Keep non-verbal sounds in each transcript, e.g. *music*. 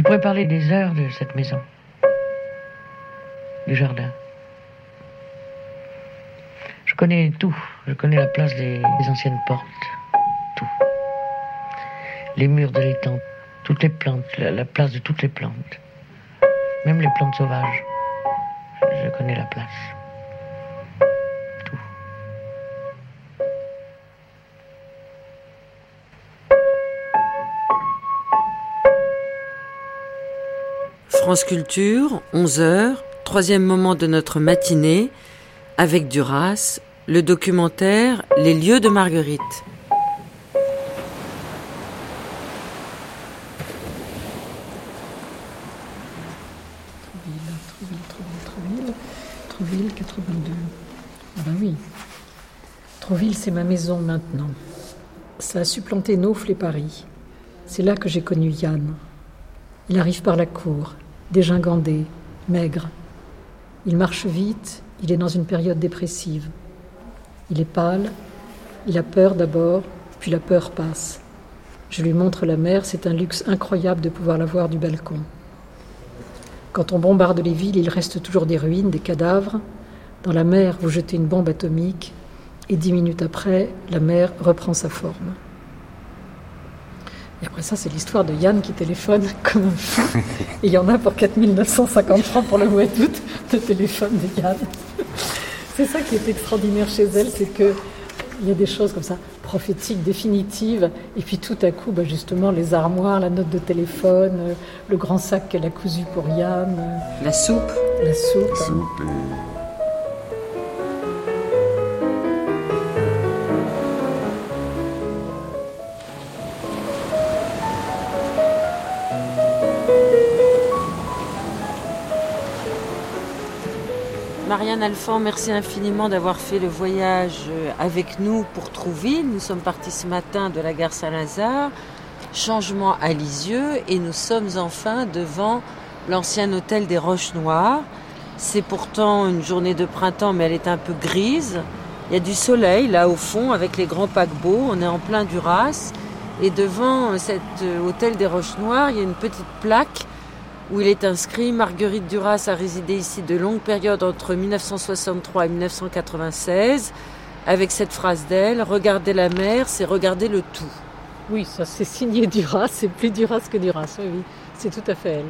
Je pourrais parler des heures de cette maison, du jardin. Je connais tout. Je connais la place des, anciennes portes. Tout. Les murs de l'étang, toutes les plantes, la, place de toutes les plantes. Même les plantes sauvages. je connais la place. France Culture, 11h, troisième moment de notre matinée, avec Duras, le documentaire Les lieux de Marguerite. Trouville, Trouville, 82. Ah ben oui. Trouville, c'est ma maison maintenant. Ça a supplanté Naufle et Paris. C'est là que j'ai connu Yann. Il arrive par la cour dégingandé, maigre. Il marche vite, il est dans une période dépressive. Il est pâle, il a peur d'abord, puis la peur passe. Je lui montre la mer, c'est un luxe incroyable de pouvoir la voir du balcon. Quand on bombarde les villes, il reste toujours des ruines, des cadavres. Dans la mer, vous jetez une bombe atomique, et dix minutes après, la mer reprend sa forme. Et après ça, c'est l'histoire de Yann qui téléphone *laughs* comme un fou. Et il y en a pour 4950 francs pour le mois d'août de téléphone de Yann. *laughs* C'est ça qui est extraordinaire chez elle, c'est que il y a des choses comme ça, prophétiques, définitives, et puis tout à coup, bah justement, les armoires, la note de téléphone, euh, le grand sac qu'elle a cousu pour Yann. Euh, la soupe. La soupe. La soupe Marianne Alphand, merci infiniment d'avoir fait le voyage euh, avec nous pour Trouville. Nous sommes partis ce matin de la gare Saint-Lazare, changement à Lisieux, et nous sommes enfin devant l'ancien hôtel des Roches Noires. C'est pourtant une journée de printemps, mais elle est un peu grise. Il y a du soleil là au fond avec les grands paquebots. On est en plein Duras. Et devant cet euh, hôtel des Roches Noires, il y a une petite plaque où il est inscrit Marguerite Duras a résidé ici de longues périodes entre 1963 et 1996, avec cette phrase d'elle Regarder la mer, c'est regarder le tout. Oui, ça c'est signé Duras, c'est plus Duras que Duras, oui, oui, c'est tout à fait elle.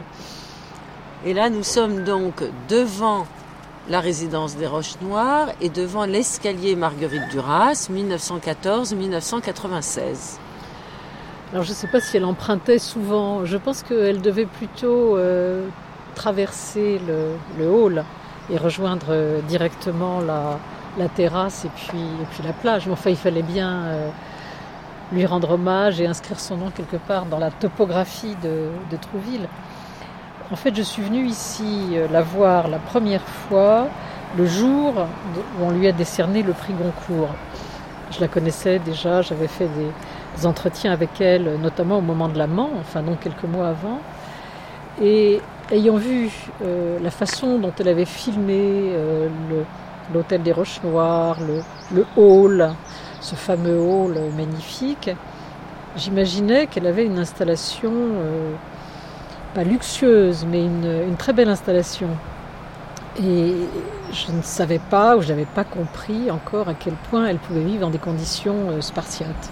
Et là, nous sommes donc devant la résidence des Roches Noires et devant l'escalier Marguerite Duras, 1914-1996. Alors je ne sais pas si elle empruntait souvent, je pense qu'elle devait plutôt euh, traverser le, hall et rejoindre euh, directement la, terrasse et puis, la plage. Mais enfin, il fallait bien euh, lui rendre hommage et inscrire son nom quelque part dans la topographie de, Trouville. En fait, je suis venue ici la voir la première fois le jour où on lui a décerné le prix Goncourt. Je la connaissais déjà, j'avais fait des, entretiens avec elle, notamment au moment de la Mans, enfin donc quelques mois avant. Et ayant vu euh, la façon dont elle avait filmé euh, l'hôtel des Roches Noires, le, hall, ce fameux hall magnifique, j'imaginais qu'elle avait une installation, euh, pas luxueuse, mais une, très belle installation. Et je ne savais pas, ou je n'avais pas compris encore à quel point elle pouvait vivre dans des conditions spartiates.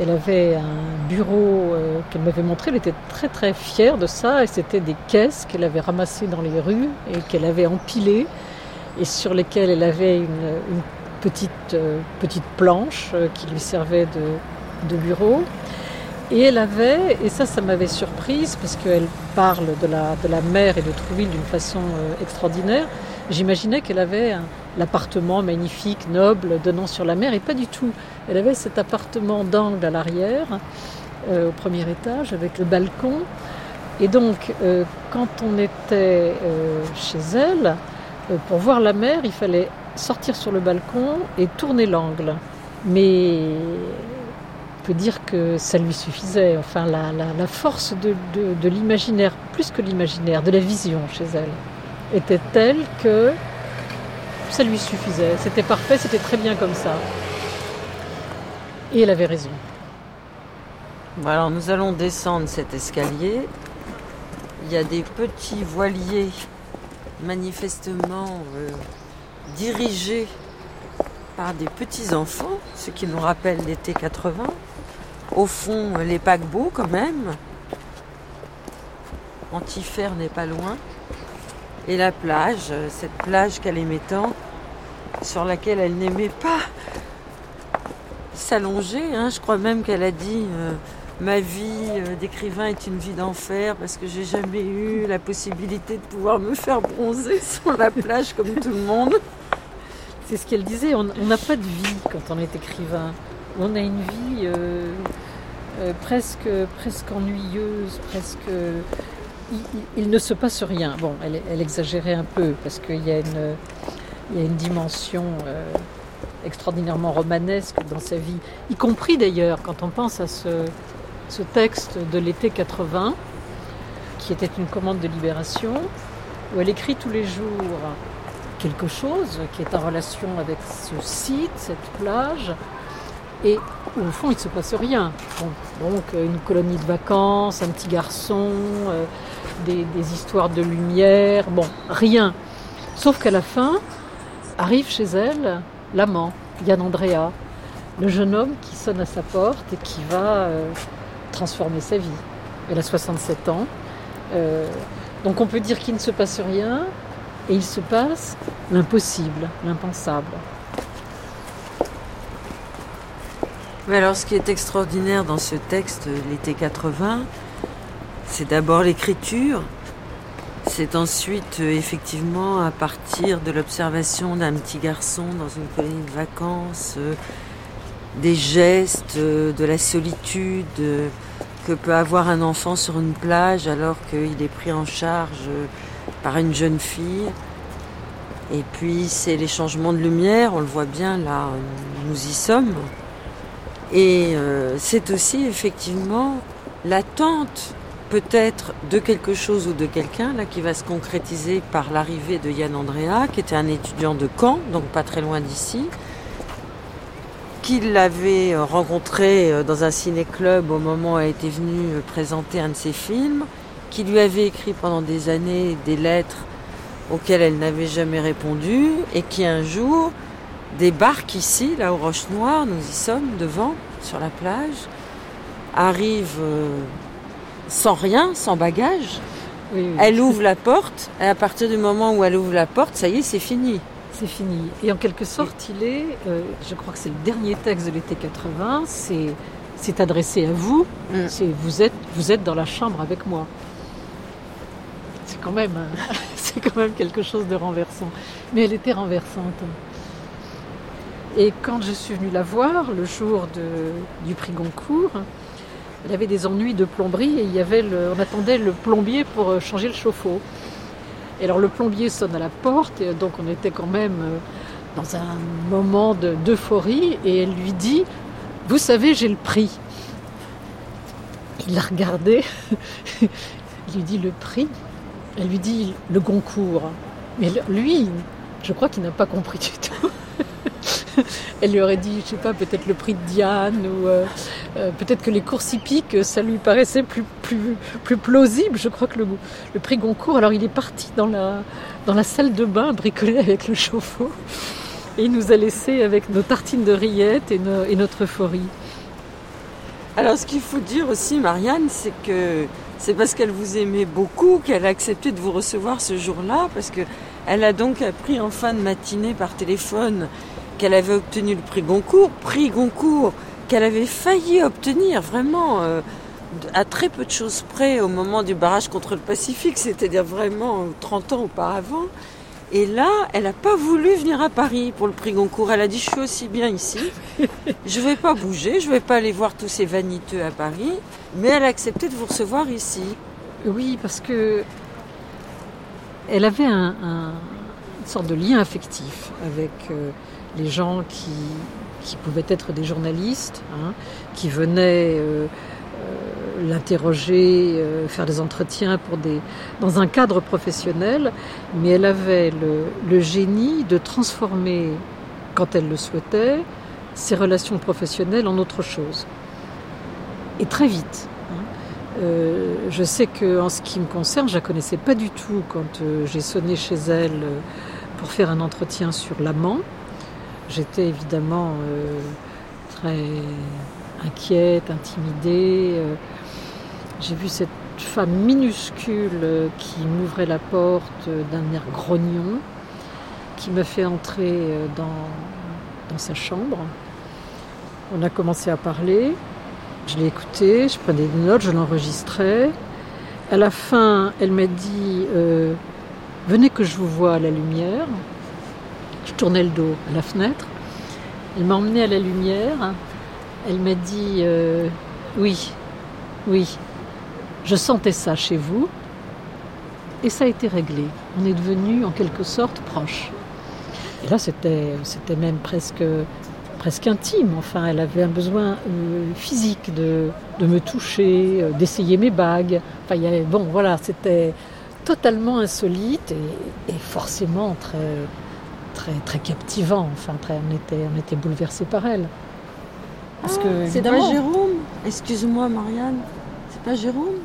Elle avait un bureau euh, qu'elle m'avait montré, elle était très très fière de ça, et c'était des caisses qu'elle avait ramassées dans les rues et qu'elle avait empilées, et sur lesquelles elle avait une, petite, euh, petite planche euh, qui lui servait de, bureau. Et elle avait, et ça ça m'avait surprise parce qu'elle parle de la, de la mer et de Trouville d'une façon extraordinaire, j'imaginais qu'elle avait l'appartement magnifique, noble, donnant sur la mer, et pas du tout. Elle avait cet appartement d'angle à l'arrière, euh, au premier étage, avec le balcon. Et donc, euh, quand on était euh, chez elle, pour voir la mer, il fallait sortir sur le balcon et tourner l'angle. Mais on peut dire que ça lui suffisait. Enfin, la, force de, de l'imaginaire, plus que l'imaginaire, de la vision chez elle, était telle que ça lui suffisait. C'était parfait, c'était très bien comme ça. Et elle avait raison. alors nous allons descendre cet escalier il y a des petits voiliers manifestement euh, dirigés par des petits enfants, ce qui nous rappelle l'été 80. Au fond, les paquebots quand même. Antifer n'est pas loin. Et la plage, cette plage qu'elle aimait tant, sur laquelle elle n'aimait pas s'allonger. Hein. Je crois même qu'elle a dit euh, ma vie euh, d'écrivain est une vie d'enfer parce que j'ai jamais eu la possibilité de pouvoir me faire bronzer *laughs* sur la plage comme tout le monde. C'est ce qu'elle disait. On n'a pas de vie quand on est écrivain. On a une vie euh, presque ennuyeuse, presque. Il, ne se passe rien. Bon, elle, exagérait un peu parce qu'il y a une, dimension extraordinairement romanesque dans sa vie, y compris d'ailleurs quand on pense à ce, texte de l'été 80, qui était une commande de libération, où elle écrit tous les jours quelque chose qui est en relation avec ce site, cette plage, et au fond il ne se passe rien. donc une colonie de vacances, un petit garçon, euh, des, histoires de lumière, bon, rien. Sauf qu'à la fin, arrive chez elle l'amant, Yann Andrea, le jeune homme qui sonne à sa porte et qui va euh, transformer sa vie. Elle a 67 ans. Euh, donc on peut dire qu'il ne se passe rien et il se passe l'impossible, l'impensable. Mais alors ce qui est extraordinaire dans ce texte, l'été 80, c'est d'abord l'écriture, c'est ensuite euh, effectivement à partir de l'observation d'un petit garçon dans une colonie de vacances, euh, des gestes, euh, de la solitude que peut avoir un enfant sur une plage alors qu'il est pris en charge par une jeune fille. Et puis c'est les changements de lumière, on le voit bien là, nous y sommes. Et c'est aussi effectivement l'attente peut-être de quelque chose ou de quelqu'un là qui va se concrétiser par l'arrivée de Yann Andrea, qui était un étudiant de Caen, donc pas très loin d'ici, qu'il l'avait euh, rencontré euh, dans un ciné-club au moment où elle était venue euh, présenter un de ses films, qui lui avait écrit pendant des années des lettres auxquelles elle n'avait jamais répondu, et qui un jour débarque ici, là aux Roches Noires, nous y sommes devant, sur la plage, arrive sans rien, sans bagage. Elle ouvre la porte, et à partir du moment où elle ouvre la porte, ça y est, c'est fini. C'est fini. Et en quelque sorte, il est, euh, je crois que c'est le dernier texte de l'été 80, c'est, c'est adressé à vous, mm. c'est vous êtes, vous êtes dans la chambre avec moi. C'est quand même, *laughs* c'est quand même quelque chose de renversant. Mais elle était renversante. Et quand je suis venue la voir le jour de, du prix Goncourt, il avait des ennuis de plomberie et il y avait on attendait le plombier pour euh, changer le chauffe-eau. Et alors le plombier sonne à la porte, et donc on était quand même euh, dans un moment d'euphorie, et elle lui dit Vous savez, j'ai le prix. Il l'a regardé, *laughs* il lui dit le prix, elle lui dit le Goncourt. Mais lui, je crois qu'il n'a pas compris du tout. *laughs* elle lui aurait dit, je sais pas, peut-être le prix de Diane ou euh, euh, peut-être que les courses hippiques, ça lui paraissait plus, plus, plus plausible. Je crois que le, prix Goncourt, alors il est parti dans la, dans la salle de bain bricolé avec le chauffe-eau et il nous a laissé avec nos tartines de rillettes et, et notre euphorie. Alors ce qu'il faut dire aussi, Marianne, c'est que c'est parce qu'elle vous aimait beaucoup qu'elle a accepté de vous recevoir ce jour-là, parce qu'elle a donc appris en fin de matinée par téléphone qu'elle avait obtenu le prix Goncourt, prix Goncourt qu'elle avait failli obtenir vraiment euh, à très peu de choses près au moment du barrage contre le Pacifique, c'est-à-dire vraiment 30 ans auparavant. Et là, elle n'a pas voulu venir à Paris pour le prix Goncourt. Elle a dit, je suis aussi bien ici. *laughs* Je ne vais pas bouger, je ne vais pas aller voir tous ces vaniteux à Paris. Mais elle a accepté de vous recevoir ici. Oui, parce que elle avait un, une sorte de lien affectif avec euh, les gens qui, qui pouvaient être des journalistes, hein, qui venaient euh, euh, l'interroger, euh, faire des entretiens dans un cadre professionnel, mais elle avait le, génie de transformer, quand elle le souhaitait, ses relations professionnelles en autre chose. Et très vite. Hein. Je sais que en ce qui me concerne, je la connaissais pas du tout quand j'ai sonné chez elle pour faire un entretien sur l'amant. J'étais évidemment très inquiète, intimidée. J'ai vu cette femme minuscule qui m'ouvrait la porte d'un air grognon, qui m'a fait entrer dans, dans sa chambre. On a commencé à parler. Je l'ai écouté, je prenais des notes, je l'enregistrais. À la fin, elle m'a dit euh, Venez que je vous vois à la lumière. Je tournais le dos à la fenêtre. Elle m'a emmené à la lumière. Elle m'a dit euh, Oui, oui, je sentais ça chez vous. Et ça a été réglé. On est devenu en quelque sorte proches. Et là, c'était, même presque presque intime. Enfin, elle avait un besoin euh, physique de, me toucher, euh, d'essayer mes bagues. Enfin, bon, voilà, c'était totalement insolite et, forcément très, très, très captivant. Enfin, très, on était, on était bouleversés par elle. Parce que ah, c'est pas Jérôme. Excuse-moi, Marianne. C'est pas Jérôme.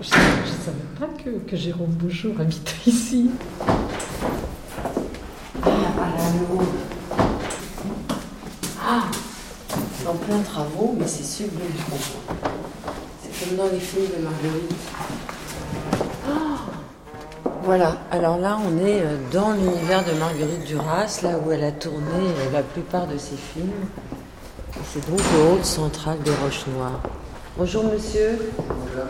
Je, ne savais pas que, que Jérôme Boujour habitait ici. Ah, ah En plein travaux, mais c'est sublime, je C'est comme dans les films de Marguerite. Voilà, alors là, on est euh, dans l'univers de Marguerite Duras, là où elle a tourné euh, la plupart de ses films. C'est donc le hall central de Roche-Noire. Bonjour monsieur. Bonjour.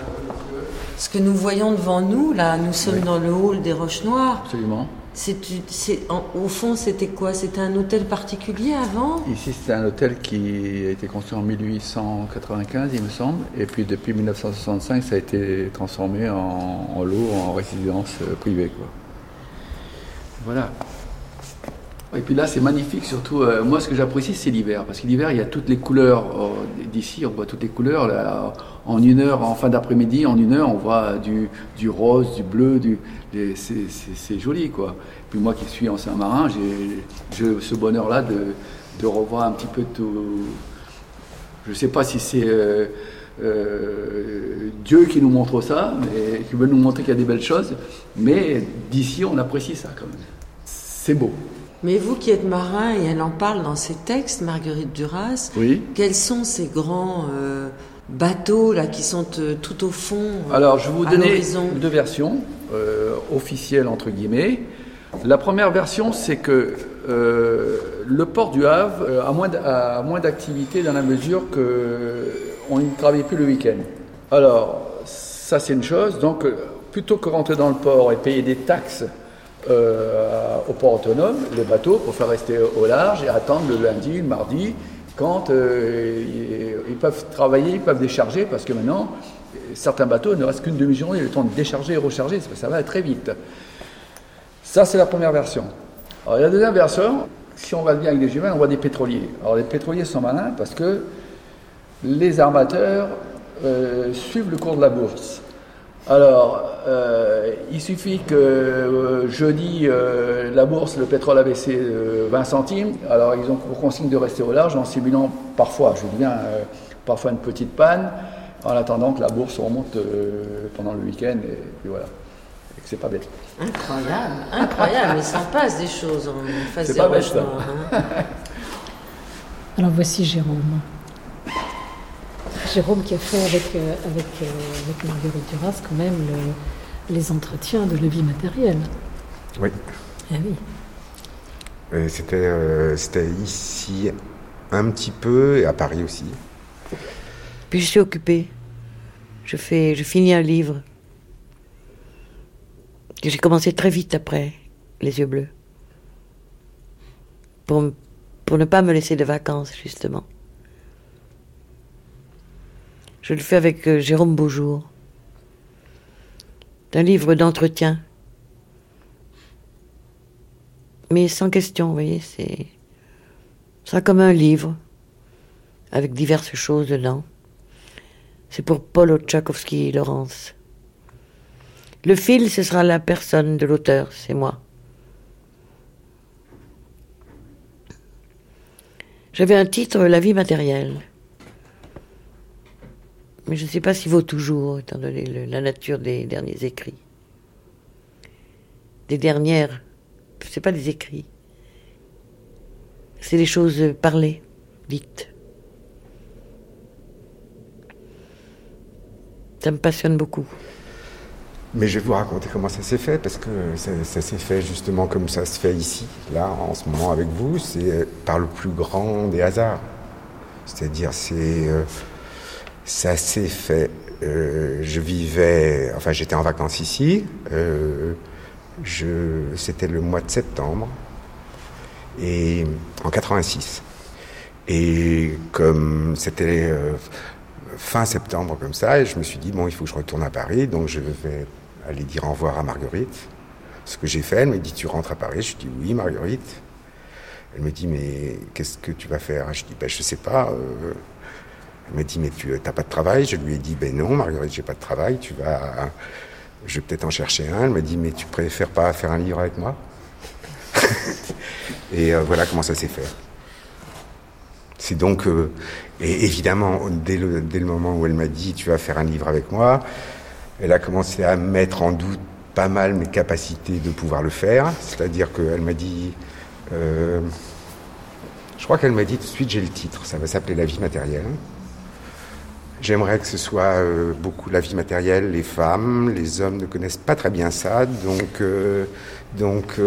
Ce que nous voyons devant nous, là, nous sommes dans le hall des Roches Noires. Absolument. C'est, au fond, c'était quoi? C'était un hôtel particulier avant? Ici, c'était un hôtel qui a été construit en 1895, il me semble. Et puis, depuis 1965, ça a été transformé en, en lot, en résidence euh, privée. Quoi. Voilà. Et puis là, c'est magnifique, surtout. Euh, moi, ce que j'apprécie, c'est l'hiver. Parce que l'hiver, il y a toutes les couleurs. Euh, d'ici, on voit toutes les couleurs. Là, en une heure, en fin d'après-midi, en une heure, on voit du, du rose, du bleu. Du, c'est joli, quoi. Puis moi qui suis ancien marin, j'ai ce bonheur-là de, de, revoir un petit peu tout. Je ne sais pas si c'est. Euh, Dieu qui nous montre ça, mais qui veut nous montrer qu'il y a des belles choses, mais d'ici on apprécie ça quand même. C'est beau. Mais vous qui êtes marin, et elle en parle dans ses textes, Marguerite Duras, oui. quels sont ces grands euh, bateaux là qui sont euh, tout au fond euh, Alors, je vais vous donner deux versions officielles, entre guillemets. La première version, c'est que le port du Havre a moins, moins d'activité dans la mesure qu'on ne travaille plus le week-end. Alors, ça c'est une chose. Donc, plutôt que rentrer dans le port et payer des taxes euh, au port autonome, les bateaux, pour faire rester au large et attendre le lundi, le mardi, quand euh, ils, peuvent travailler, ils peuvent décharger, parce que maintenant, certains bateaux ne restent qu'une demi-journée, le temps de décharger et recharger, ça va très vite. Ça, c'est la première version. Alors, la deuxième version, si on va bien avec les jumelles, on voit des pétroliers. Alors, les pétroliers sont malins parce que les armateurs euh, suivent le cours de la bourse. Alors, euh, il suffit que euh, jeudi, euh, la bourse, le pétrole a baissé 20 centimes. Alors, ils ont pour consigne de rester au large en simulant parfois, je dis bien, parfois une petite panne, en attendant que la bourse remonte pendant le week-end. Et, puis voilà. Et que c'est pas bête. Incroyable, incroyable. Il s'en passe des choses en face C'est pas bête, ça. Hein. *laughs* Alors, voici Jérôme. Jérôme qui a fait avec, euh, avec, euh, avec Marguerite Duras quand même les entretiens de la vie matérielle. Oui. Ah oui. C'était, euh, c'était ici un petit peu et à Paris aussi. Puis je suis occupée. Je, fais, je finis un livre que j'ai commencé très vite après Les yeux bleus. Pour, pour ne pas me laisser de vacances, justement. Je le fais avec euh, Jérôme Beaujour. C'est un livre d'entretien. Mais sans question, vous voyez, c'est. Ça comme un livre, avec diverses choses dedans. C'est pour Paul Tchaikovsky Laurence. Le fil, ce sera la personne de l'auteur, c'est moi. J'avais un titre La vie matérielle. Mais je ne sais pas s'il vaut toujours, étant donné la nature des derniers écrits. Des dernières, c'est pas des écrits. C'est des choses parlées, dites. Ça me passionne beaucoup. Mais je vais vous raconter comment ça s'est fait, parce que ça, s'est fait justement comme ça se fait ici, là, en ce moment avec vous, c'est par le plus grand des hasards. C'est-à-dire, c'est, euh, ça s'est fait. Euh, je vivais, enfin, j'étais en vacances ici. Euh, c'était le mois de septembre, et en 86. Et comme c'était fin septembre comme ça, et je me suis dit, bon, il faut que je retourne à Paris, donc je vais aller dire au revoir à Marguerite. Ce que j'ai fait, elle me dit, tu rentres à Paris? Je dis, oui, Marguerite. Elle me dit, mais qu'est-ce que tu vas faire? Je dis, ben, je sais pas. Euh. Elle me dit, mais tu n'as pas de travail? Je lui ai dit, ben non, Marguerite, j'ai pas de travail, tu vas... Je vais peut-être en chercher un. Elle me dit, mais tu préfères pas faire un livre avec moi? *laughs* Et euh, voilà comment ça s'est fait. C'est donc, euh, et évidemment, dès le, dès le moment où elle m'a dit tu vas faire un livre avec moi, elle a commencé à mettre en doute pas mal mes capacités de pouvoir le faire. C'est-à-dire qu'elle m'a dit, euh, je crois qu'elle m'a dit tout de suite j'ai le titre, ça va s'appeler La vie matérielle. J'aimerais que ce soit euh, beaucoup la vie matérielle, les femmes, les hommes ne connaissent pas très bien ça, donc, donc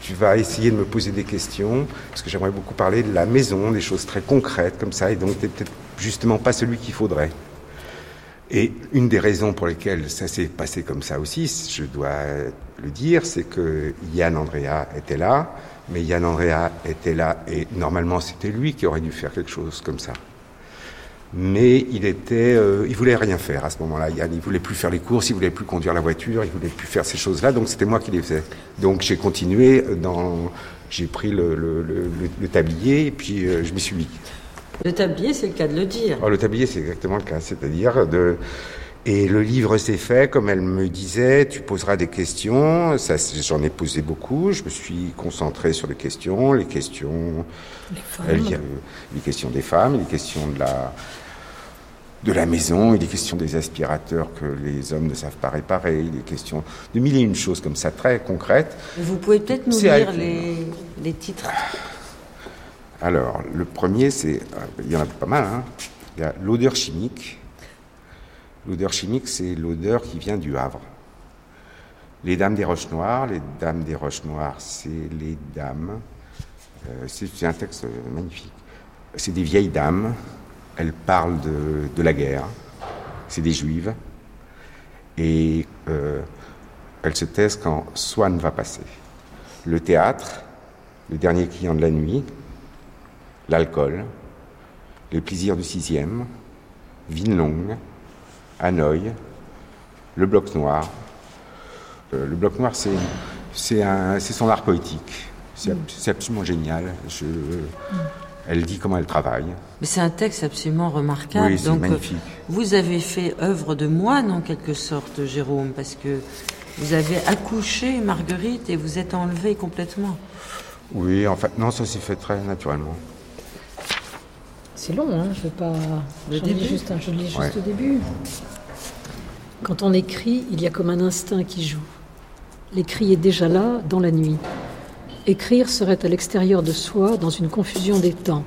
tu vas essayer de me poser des questions, parce que j'aimerais beaucoup parler de la maison, des choses très concrètes comme ça, et donc tu peut-être justement pas celui qu'il faudrait. Et une des raisons pour lesquelles ça s'est passé comme ça aussi, je dois le dire, c'est que Yann Andrea était là, mais Yann Andrea était là et normalement c'était lui qui aurait dû faire quelque chose comme ça mais il était, euh, il voulait rien faire à ce moment-là. Il voulait plus faire les courses, il voulait plus conduire la voiture, il voulait plus faire ces choses-là. Donc c'était moi qui les faisais. Donc j'ai continué dans, j'ai pris le, le, le, tablier et puis euh, je m'y suis mis. Le tablier, c'est le cas de le dire. Oh, le tablier, c'est exactement le cas, c'est-à-dire de. Et le livre s'est fait, comme elle me disait, tu poseras des questions. Ça, j'en ai posé beaucoup. Je me suis concentré sur les questions, les questions, les, les questions des femmes, les questions de la, de la maison, il est question des aspirateurs que les hommes ne savent pas réparer, il est question de mille et une choses comme ça, très concrètes. Vous pouvez peut-être nous lire les, titres Alors, le premier, c'est. Il y en a pas mal, hein. Il y a l'odeur chimique. L'odeur chimique, c'est l'odeur qui vient du Havre. Les Dames des Roches Noires, les Dames des Roches Noires, c'est les dames. Euh, c'est un texte magnifique. C'est des vieilles dames elle parle de, la guerre. C'est des juives. Et euh, elle se taise quand Swann va passer. Le théâtre, le dernier client de la nuit, l'alcool, les plaisirs du sixième, Vinlong, Hanoï, le bloc noir. Euh, le bloc noir, c'est, son art poétique. C'est, absolument génial. Je, elle dit comment elle travaille. Mais c'est un texte absolument remarquable. Oui, c'est magnifique. vous avez fait œuvre de moine en quelque sorte, Jérôme, parce que vous avez accouché Marguerite et vous êtes enlevé complètement. Oui, en fait, non, ça s'est fait très naturellement. C'est long, hein, je vais pas. je lis juste, je lis juste au début. Quand on écrit, il y a comme un instinct qui joue. L'écrit est déjà là, dans la nuit. Écrire serait à l'extérieur de soi, dans une confusion des temps,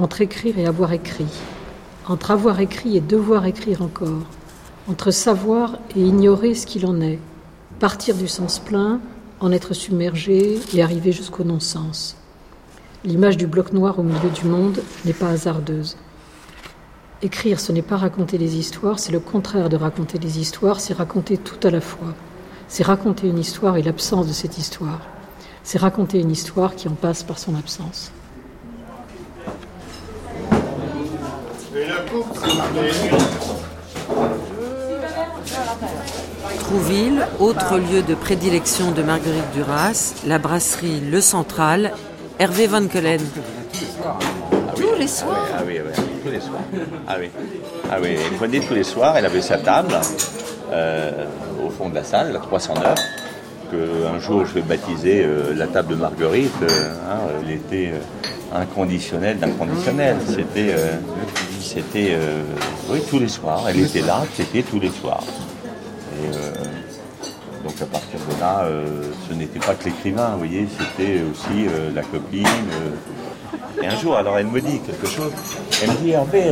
entre écrire et avoir écrit, entre avoir écrit et devoir écrire encore, entre savoir et ignorer ce qu'il en est, partir du sens plein, en être submergé et arriver jusqu'au non-sens. L'image du bloc noir au milieu du monde n'est pas hasardeuse. Écrire, ce n'est pas raconter les histoires, c'est le contraire de raconter les histoires, c'est raconter tout à la fois. C'est raconter une histoire et l'absence de cette histoire c'est raconter une histoire qui en passe par son absence. Trouville, autre lieu de prédilection de Marguerite Duras, la brasserie Le Central, Hervé Van Kellen. Tous les soirs Ah oui, ah tous les soirs. Ah oui, ah oui. elle venait tous les soirs, elle avait sa table euh, au fond de la salle, la 309 qu'un jour je vais baptiser euh, la table de Marguerite. Euh, hein, elle était euh, inconditionnelle d'inconditionnel. C'était c'était euh, oui, tous les soirs. Elle était là, c'était tous les soirs. Et, euh, donc à partir de là, euh, ce n'était pas que l'écrivain, vous voyez, c'était aussi la copine. Et un jour, alors elle me dit quelque chose. Elle me dit Hervé,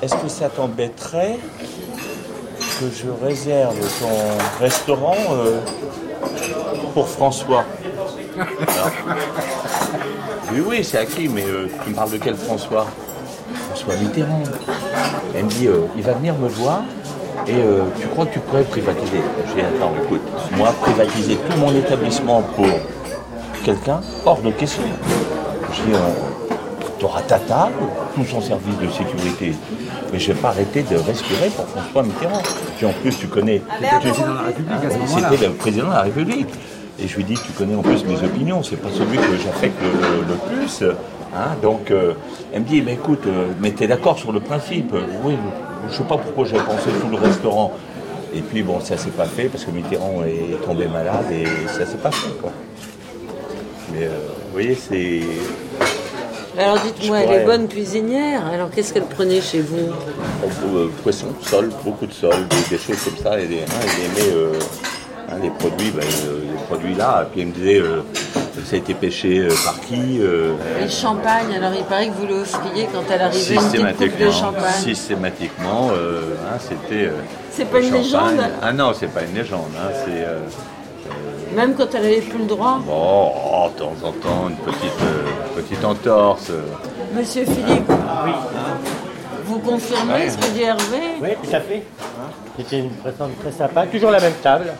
est-ce que ça t'embêterait que je réserve ton restaurant pour François? Oui, oui, c'est acquis, mais tu me parles de quel François? François Mitterrand. Elle me dit, euh, il va venir me voir et euh, tu crois que tu pourrais privatiser J'ai dit, attends, écoute, moi, privatiser tout mon établissement pour quelqu'un, hors de question. J'ai dit, euh, tu auras ta table, tout son service de sécurité. Mais je ne vais pas arrêter de respirer pour François Mitterrand. Puis en plus, tu connais. C'était le président de la République. Et je lui dis, tu connais en plus mes opinions, c'est pas celui que j'affecte le, plus. Hein, donc, euh, elle me dit, mais écoute, euh, mais t'es d'accord sur le principe? Oui, je sais pas pourquoi j'ai pensé tout le restaurant. Et puis, bon, ça s'est pas fait parce que Mitterrand est tombé malade et ça s'est pas fait, quoi. Mais, euh, vous voyez, c'est... Alors dites-moi, elle est bonne cuisinière, alors qu'est-ce qu'elle prenait chez vous? Poisson, sol, beaucoup de sol, des, choses comme ça. Elle, hein, elle aimait hein, les produits, ben, les produits là. Et puis elle me disait, ça a été pêché euh, par qui euh, Et le champagne, alors il paraît que vous le offriez quand elle arrivait une coupe de champagne. Systématiquement, euh, hein, c'était. c'est pas une légende Ah non, c'est pas une légende. Hein, c'est. Même quand elle avait plus le droit Bon, oh, de temps en temps, une petite, petite entorse. Monsieur Philippe Oui. Vous confirmez ce que dit Hervé? Oui, tout à fait. C'était une personne très sympa. Toujours la même table.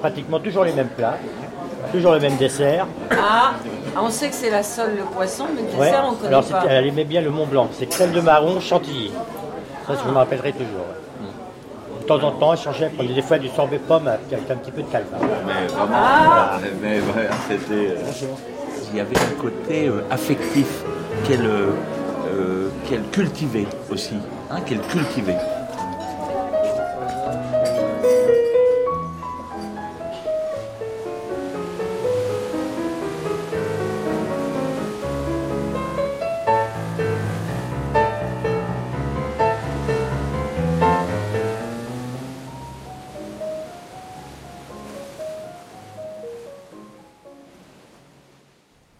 pratiquement toujours les mêmes plats. Toujours le même dessert. Ah, on sait que c'est la sole, le poisson, mais le dessert, on connaît alors, pas. Elle aimait bien le Mont Blanc. C'est crème de marron chantilly. Ça, je me rappellerai toujours. De temps en temps, elle changeait, elle prenait des fois du sorbet pomme avec un petit peu de calva. Mais vraiment, ah. mais, c'était. Euh, il y avait un côté euh, affectif qu'elle euh, qu'elle cultivait aussi, hein, qu'elle cultivait.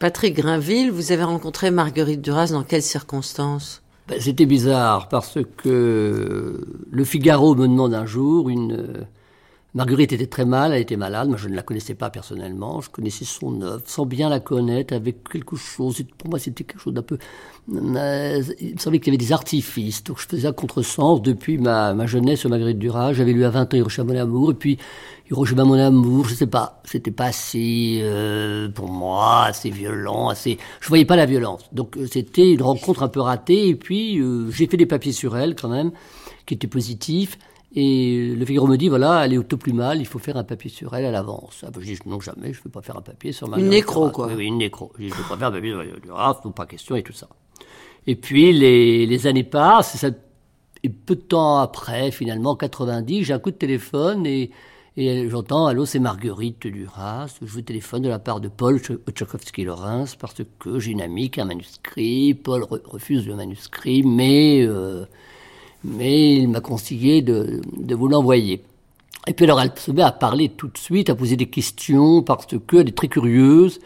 Patrick Grinville, vous avez rencontré Marguerite Duras dans quelles circonstances? Ben, C'était bizarre parce que le Figaro me demande un jour une... Marguerite était très mal, elle était malade, moi je ne la connaissais pas personnellement, je connaissais son œuvre, sans bien la connaître, avec quelque chose, pour moi c'était quelque chose d'un peu... Euh, il me semblait qu'il y avait des artifices, donc je faisais un contresens depuis ma, ma jeunesse Marguerite Duras, j'avais lu à 20 ans Hiroshima mon amour, et puis Hiroshima mon amour, je sais pas, c'était pas assez euh, pour moi, assez violent, assez. Je voyais pas la violence. Donc euh, c'était une rencontre un peu ratée. Et puis euh, j'ai fait des papiers sur elle quand même, qui étaient positifs. Et le Figaro me dit voilà, elle est au plus mal, il faut faire un papier sur elle à l'avance. Ah, ben, je dis non jamais, je ne veux pas faire un papier sur ma. Une nécro quoi. Oui, une nécro. Je ne veux pas faire un papier sur du pas question et tout ça. Et puis les, les années passent, et, ça, et peu de temps après, finalement, 90, j'ai un coup de téléphone et et j'entends, allô, c'est Marguerite Duras. Je vous téléphone de la part de Paul Tchaikovsky-Lorenz parce que j'ai une amie qui a un manuscrit. Paul refuse le manuscrit, mais, euh, mais il m'a conseillé de, de vous l'envoyer. Et puis alors, elle se met à parler tout de suite, à poser des questions parce qu'elle est très curieuse.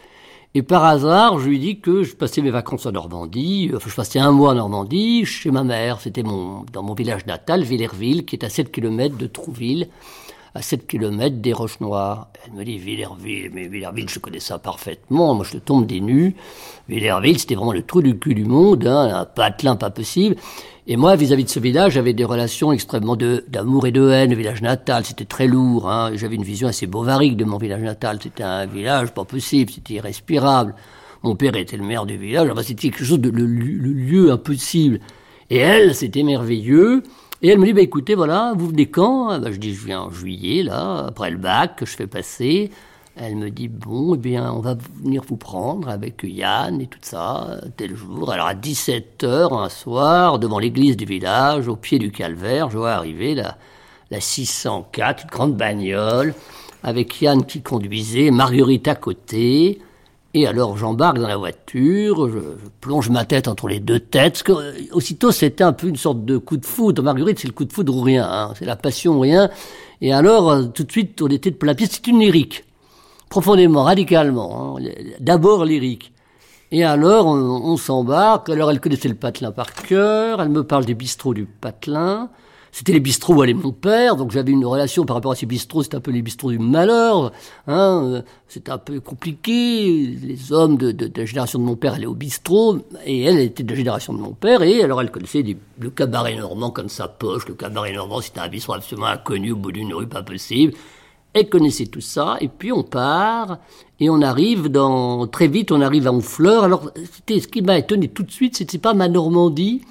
Et par hasard, je lui dis que je passais mes vacances en Normandie, enfin je passais un mois en Normandie, chez ma mère, c'était mon, dans mon village natal, Villerville, qui est à 7 km de Trouville à 7 km des Roches Noires. Elle me dit Villerville, mais Villerville, je connais ça parfaitement, moi je tombe des nues. Villerville, c'était vraiment le trou du cul du monde, hein, un patelin pas possible. Et moi, vis-à-vis de ce village, j'avais des relations extrêmement d'amour et de haine. Le village natal, c'était très lourd. Hein. J'avais une vision assez bovarique de mon village natal. C'était un village pas possible, c'était irrespirable. Mon père était le maire du village. Enfin, c'était quelque chose de le lieu impossible. Et elle, c'était merveilleux. Et elle me dit, bah, écoutez, voilà, vous venez quand? Ah, bah, Je dis, je viens en juillet, là, après le bac que je fais passer. Elle me dit, bon, eh bien, on va venir vous prendre avec Yann et tout ça, tel jour. Alors à 17h, un soir, devant l'église du village, au pied du calvaire, je vois arriver la, la 604, une grande bagnole, avec Yann qui conduisait, Marguerite à côté. Et alors j'embarque dans la voiture, je, plonge ma tête entre les deux têtes. que, euh, aussitôt, c'était un peu une sorte de coup de foudre. Marguerite, c'est le coup de foudre ou rien. Hein. C'est la passion ou rien. Et alors, euh, tout de suite, on était de plein pied. C'est une lyrique. Profondément, radicalement. Hein. D'abord lyrique. Et alors, on, on s'embarque. Alors, elle connaissait le patelin par cœur. Elle me parle des bistrots du patelin. C'était les bistrots où allait mon père, donc j'avais une relation par rapport à ces bistrots, c'était un peu les bistrots du malheur, hein, c'était un peu compliqué, les hommes de, la génération de mon père allaient au bistrot, et elle était de la génération de mon père, et alors elle connaissait le cabaret normand comme sa poche, le cabaret normand c'était un bistrot absolument inconnu au bout d'une rue, pas possible, elle connaissait tout ça, et puis on part, et on arrive dans, très vite on arrive à Honfleur, alors c'était, ce qui m'a étonné tout de suite, c'était pas ma Normandie,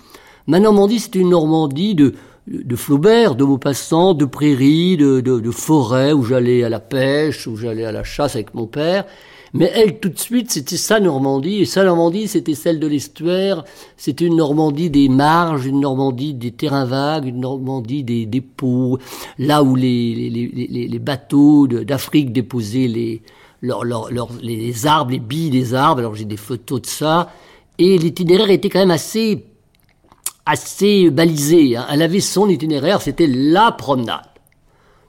ma Normandie c'était une Normandie de, de Flaubert, de Maupassant, de prairies, de, de, de forêts où j'allais à la pêche, où j'allais à la chasse avec mon père. Mais elle, tout de suite, c'était sa Normandie. Et sa Normandie, c'était celle de l'estuaire. C'était une Normandie des marges, une Normandie des terrains vagues, une Normandie des dépôts, là où les, les, les, les bateaux d'Afrique déposaient les, les arbres, les billes des arbres. Alors j'ai des photos de ça. Et l'itinéraire était quand même assez assez balisée. Hein. Elle avait son itinéraire, c'était la promenade.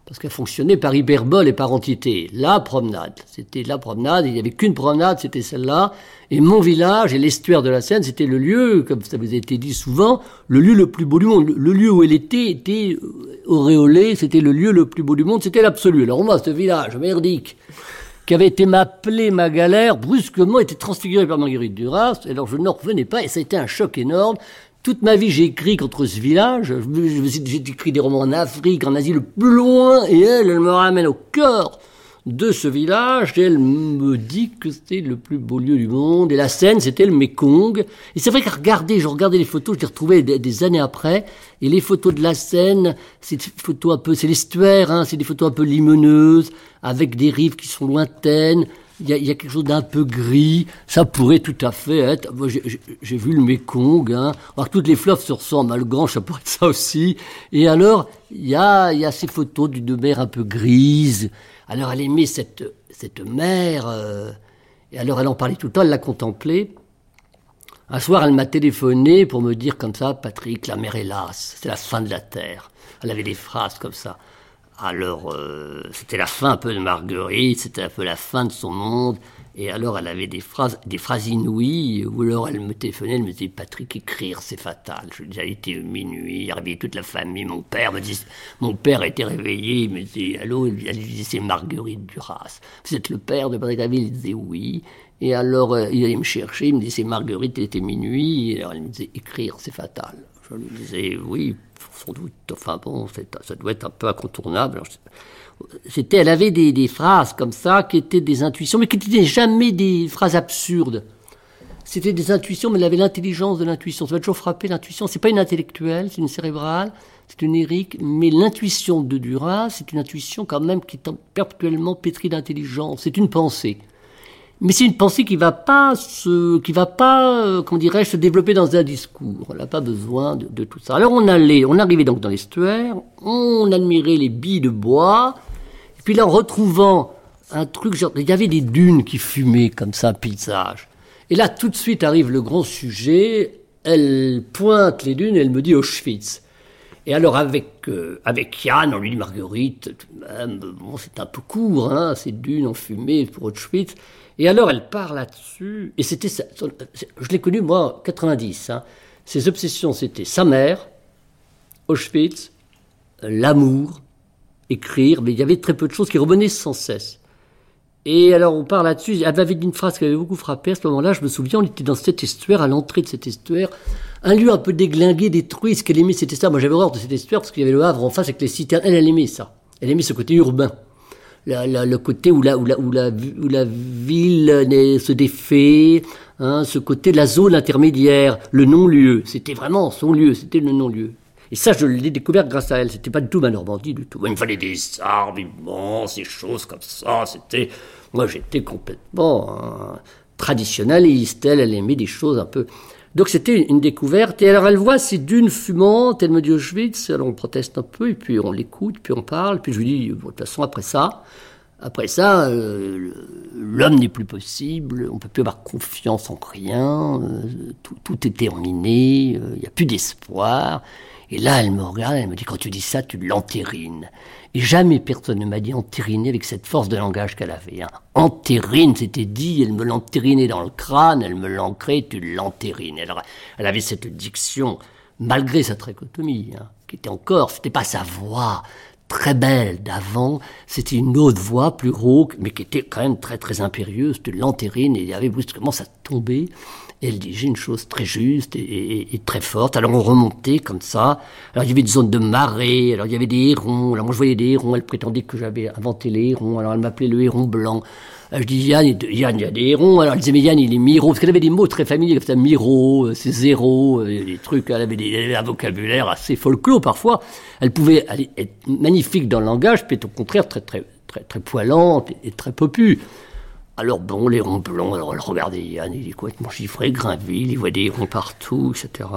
Parce qu'elle fonctionnait par hyperbole et par entité. La promenade. C'était la promenade, il n'y avait qu'une promenade, c'était celle-là. Et mon village et l'estuaire de la Seine, c'était le lieu, comme ça vous a été dit souvent, le lieu le plus beau du monde. Le lieu où elle était était auréolé, c'était le lieu le plus beau du monde, c'était l'absolu. Alors moi, ce village merdique, qui avait été m'appeler ma galère, brusquement était transfiguré par Marguerite Duras. Alors je n'en revenais pas et ça a été un choc énorme. Toute ma vie, j'ai écrit contre ce village. J'ai écrit des romans en Afrique, en Asie, le plus loin. Et elle, elle me ramène au cœur de ce village. Et elle me dit que c'était le plus beau lieu du monde. Et la scène, c'était le Mekong. Et c'est vrai qu'à regarder, je regardais les photos, je les retrouvais des, années après. Et les photos de la Seine, c'est des photos un peu, c'est l'estuaire, hein, c'est des photos un peu limoneuses, avec des rives qui sont lointaines il y, a, y a, quelque chose d'un peu gris. Ça pourrait tout à fait être. J'ai vu le Mekong. Hein. Alors toutes les fleuves se ressemblent. Hein, le Grand, ça pourrait être ça aussi. Et alors, il y a, y a ces photos d'une mer un peu grise. Alors elle aimait cette, cette mer. Euh, et alors elle en parlait tout le temps. Elle la contemplait. Un soir, elle m'a téléphoné pour me dire comme ça, Patrick, la mer est lasse. C'est la fin de la terre. Elle avait des phrases comme ça. Alors, euh, c'était la fin un peu de Marguerite, c'était un peu la fin de son monde. Et alors, elle avait des phrases, des phrases inouïes, ou alors elle me téléphonait, elle me disait Patrick, écrire, c'est fatal. Je disais, était minuit, il réveillé toute la famille. Mon père me dit, mon père était réveillé, il me disait, allô, elle disait, c'est Marguerite Duras. Vous êtes le père de Patrick David? Il disait oui. Et alors, euh, il allait me chercher, il me disait, c'est Marguerite, il était minuit. Et alors, elle me disait, écrire, c'est fatal. Je lui disais, oui, sans doute, enfin bon, ça doit être un peu incontournable. C'était, elle avait des, phrases comme ça qui étaient des intuitions, mais qui n'étaient jamais des phrases absurdes. C'était des intuitions, mais elle avait l'intelligence de l'intuition. Ça m'a toujours frappé, l'intuition. C'est pas une intellectuelle, c'est une cérébrale, c'est une lyrique, mais l'intuition de Duras, c'est une intuition quand même qui est perpétuellement pétrie d'intelligence. C'est une pensée. Mais c'est une pensée qui va pas se, qui va pas, euh, comment dirais-je, se développer dans un discours. Elle n'a pas besoin de, de, tout ça. Alors on allait, on arrivait donc dans l'estuaire, on admirait les billes de bois, et puis là en retrouvant un truc, genre, il y avait des dunes qui fumaient comme ça, un paysage. Et là tout de suite arrive le grand sujet, elle pointe les dunes, et elle me dit Auschwitz. Et alors avec euh, avec Yann, on lui dit Marguerite, même, bon c'est un peu court, hein, ces dunes en fumée pour Auschwitz. Et alors elle part là-dessus, et c'était, je l'ai connu moi en 90. Hein. Ses obsessions, c'était sa mère, Auschwitz, l'amour, écrire, mais il y avait très peu de choses qui revenaient sans cesse. Et alors on part là-dessus, elle avait dit une phrase qui avait beaucoup frappé à ce moment-là, je me souviens, on était dans cet estuaire, à l'entrée de cet estuaire, un lieu un peu déglingué, détruit, ce qu'elle aimait c'était ça, moi j'avais horreur de cet estuaire parce qu'il y avait le Havre en face avec les citernes, elle, elle aimait ça, elle aimait ce côté urbain le côté où la, ville se défait, hein, ce côté de la zone intermédiaire, le non-lieu. C'était vraiment son lieu, c'était le non-lieu. Et ça, je l'ai découvert grâce à elle. C'était pas du tout ma Normandie, du tout. Il me fallait des arbres immenses, des choses comme ça. C'était, moi, j'étais complètement hein, traditionnaliste. Elle, elle aimait des choses un peu. Donc c'était une découverte. Et alors elle voit ces dunes fumantes, elle me dit Auschwitz, alors on proteste un peu, et puis on l'écoute, puis on parle, puis je lui dis, de toute façon après ça, Après ça, euh, l'homme n'est plus possible, on peut plus avoir confiance en rien, euh, tout, est terminé, il n'y a plus d'espoir. Et là, elle me regarde, elle me dit, quand tu dis ça, tu l'entérines. Et jamais personne ne m'a dit entériner avec cette force de langage qu'elle avait. Hein. Entérine, c'était dit, elle me l'entérinait dans le crâne, elle me l'ancrait, tu l'entérines. Elle, elle, avait cette diction, malgré sa trichotomie, hein, qui était encore, c'était pas sa voix très belle d'avant, c'était une autre voix plus rauque, mais qui était quand même très très impérieuse, tu l'entérines, et il y avait brusquement ça tombait elle disait une chose très juste et, très forte. Alors on remontait comme ça. Alors il y avait des zones de marée, alors il y avait des hérons. Alors moi je voyais des hérons, elle prétendait que j'avais inventé les hérons. Alors elle m'appelait le héron blanc. je dis Yann, Yann, il y a des hérons. Alors elle disait mais Yann, il est miro. Parce qu'elle avait des mots très familiers comme ça, miro, c'est zéro, des trucs. Elle avait, des, elle un vocabulaire assez folklore parfois. Elle pouvait être magnifique dans le langage, puis au contraire très très très très poilante et, très popu. Alors bon, les ronds blancs, alors regardez Yann, il est complètement chiffré, Grinville, il voit des ronds partout, etc.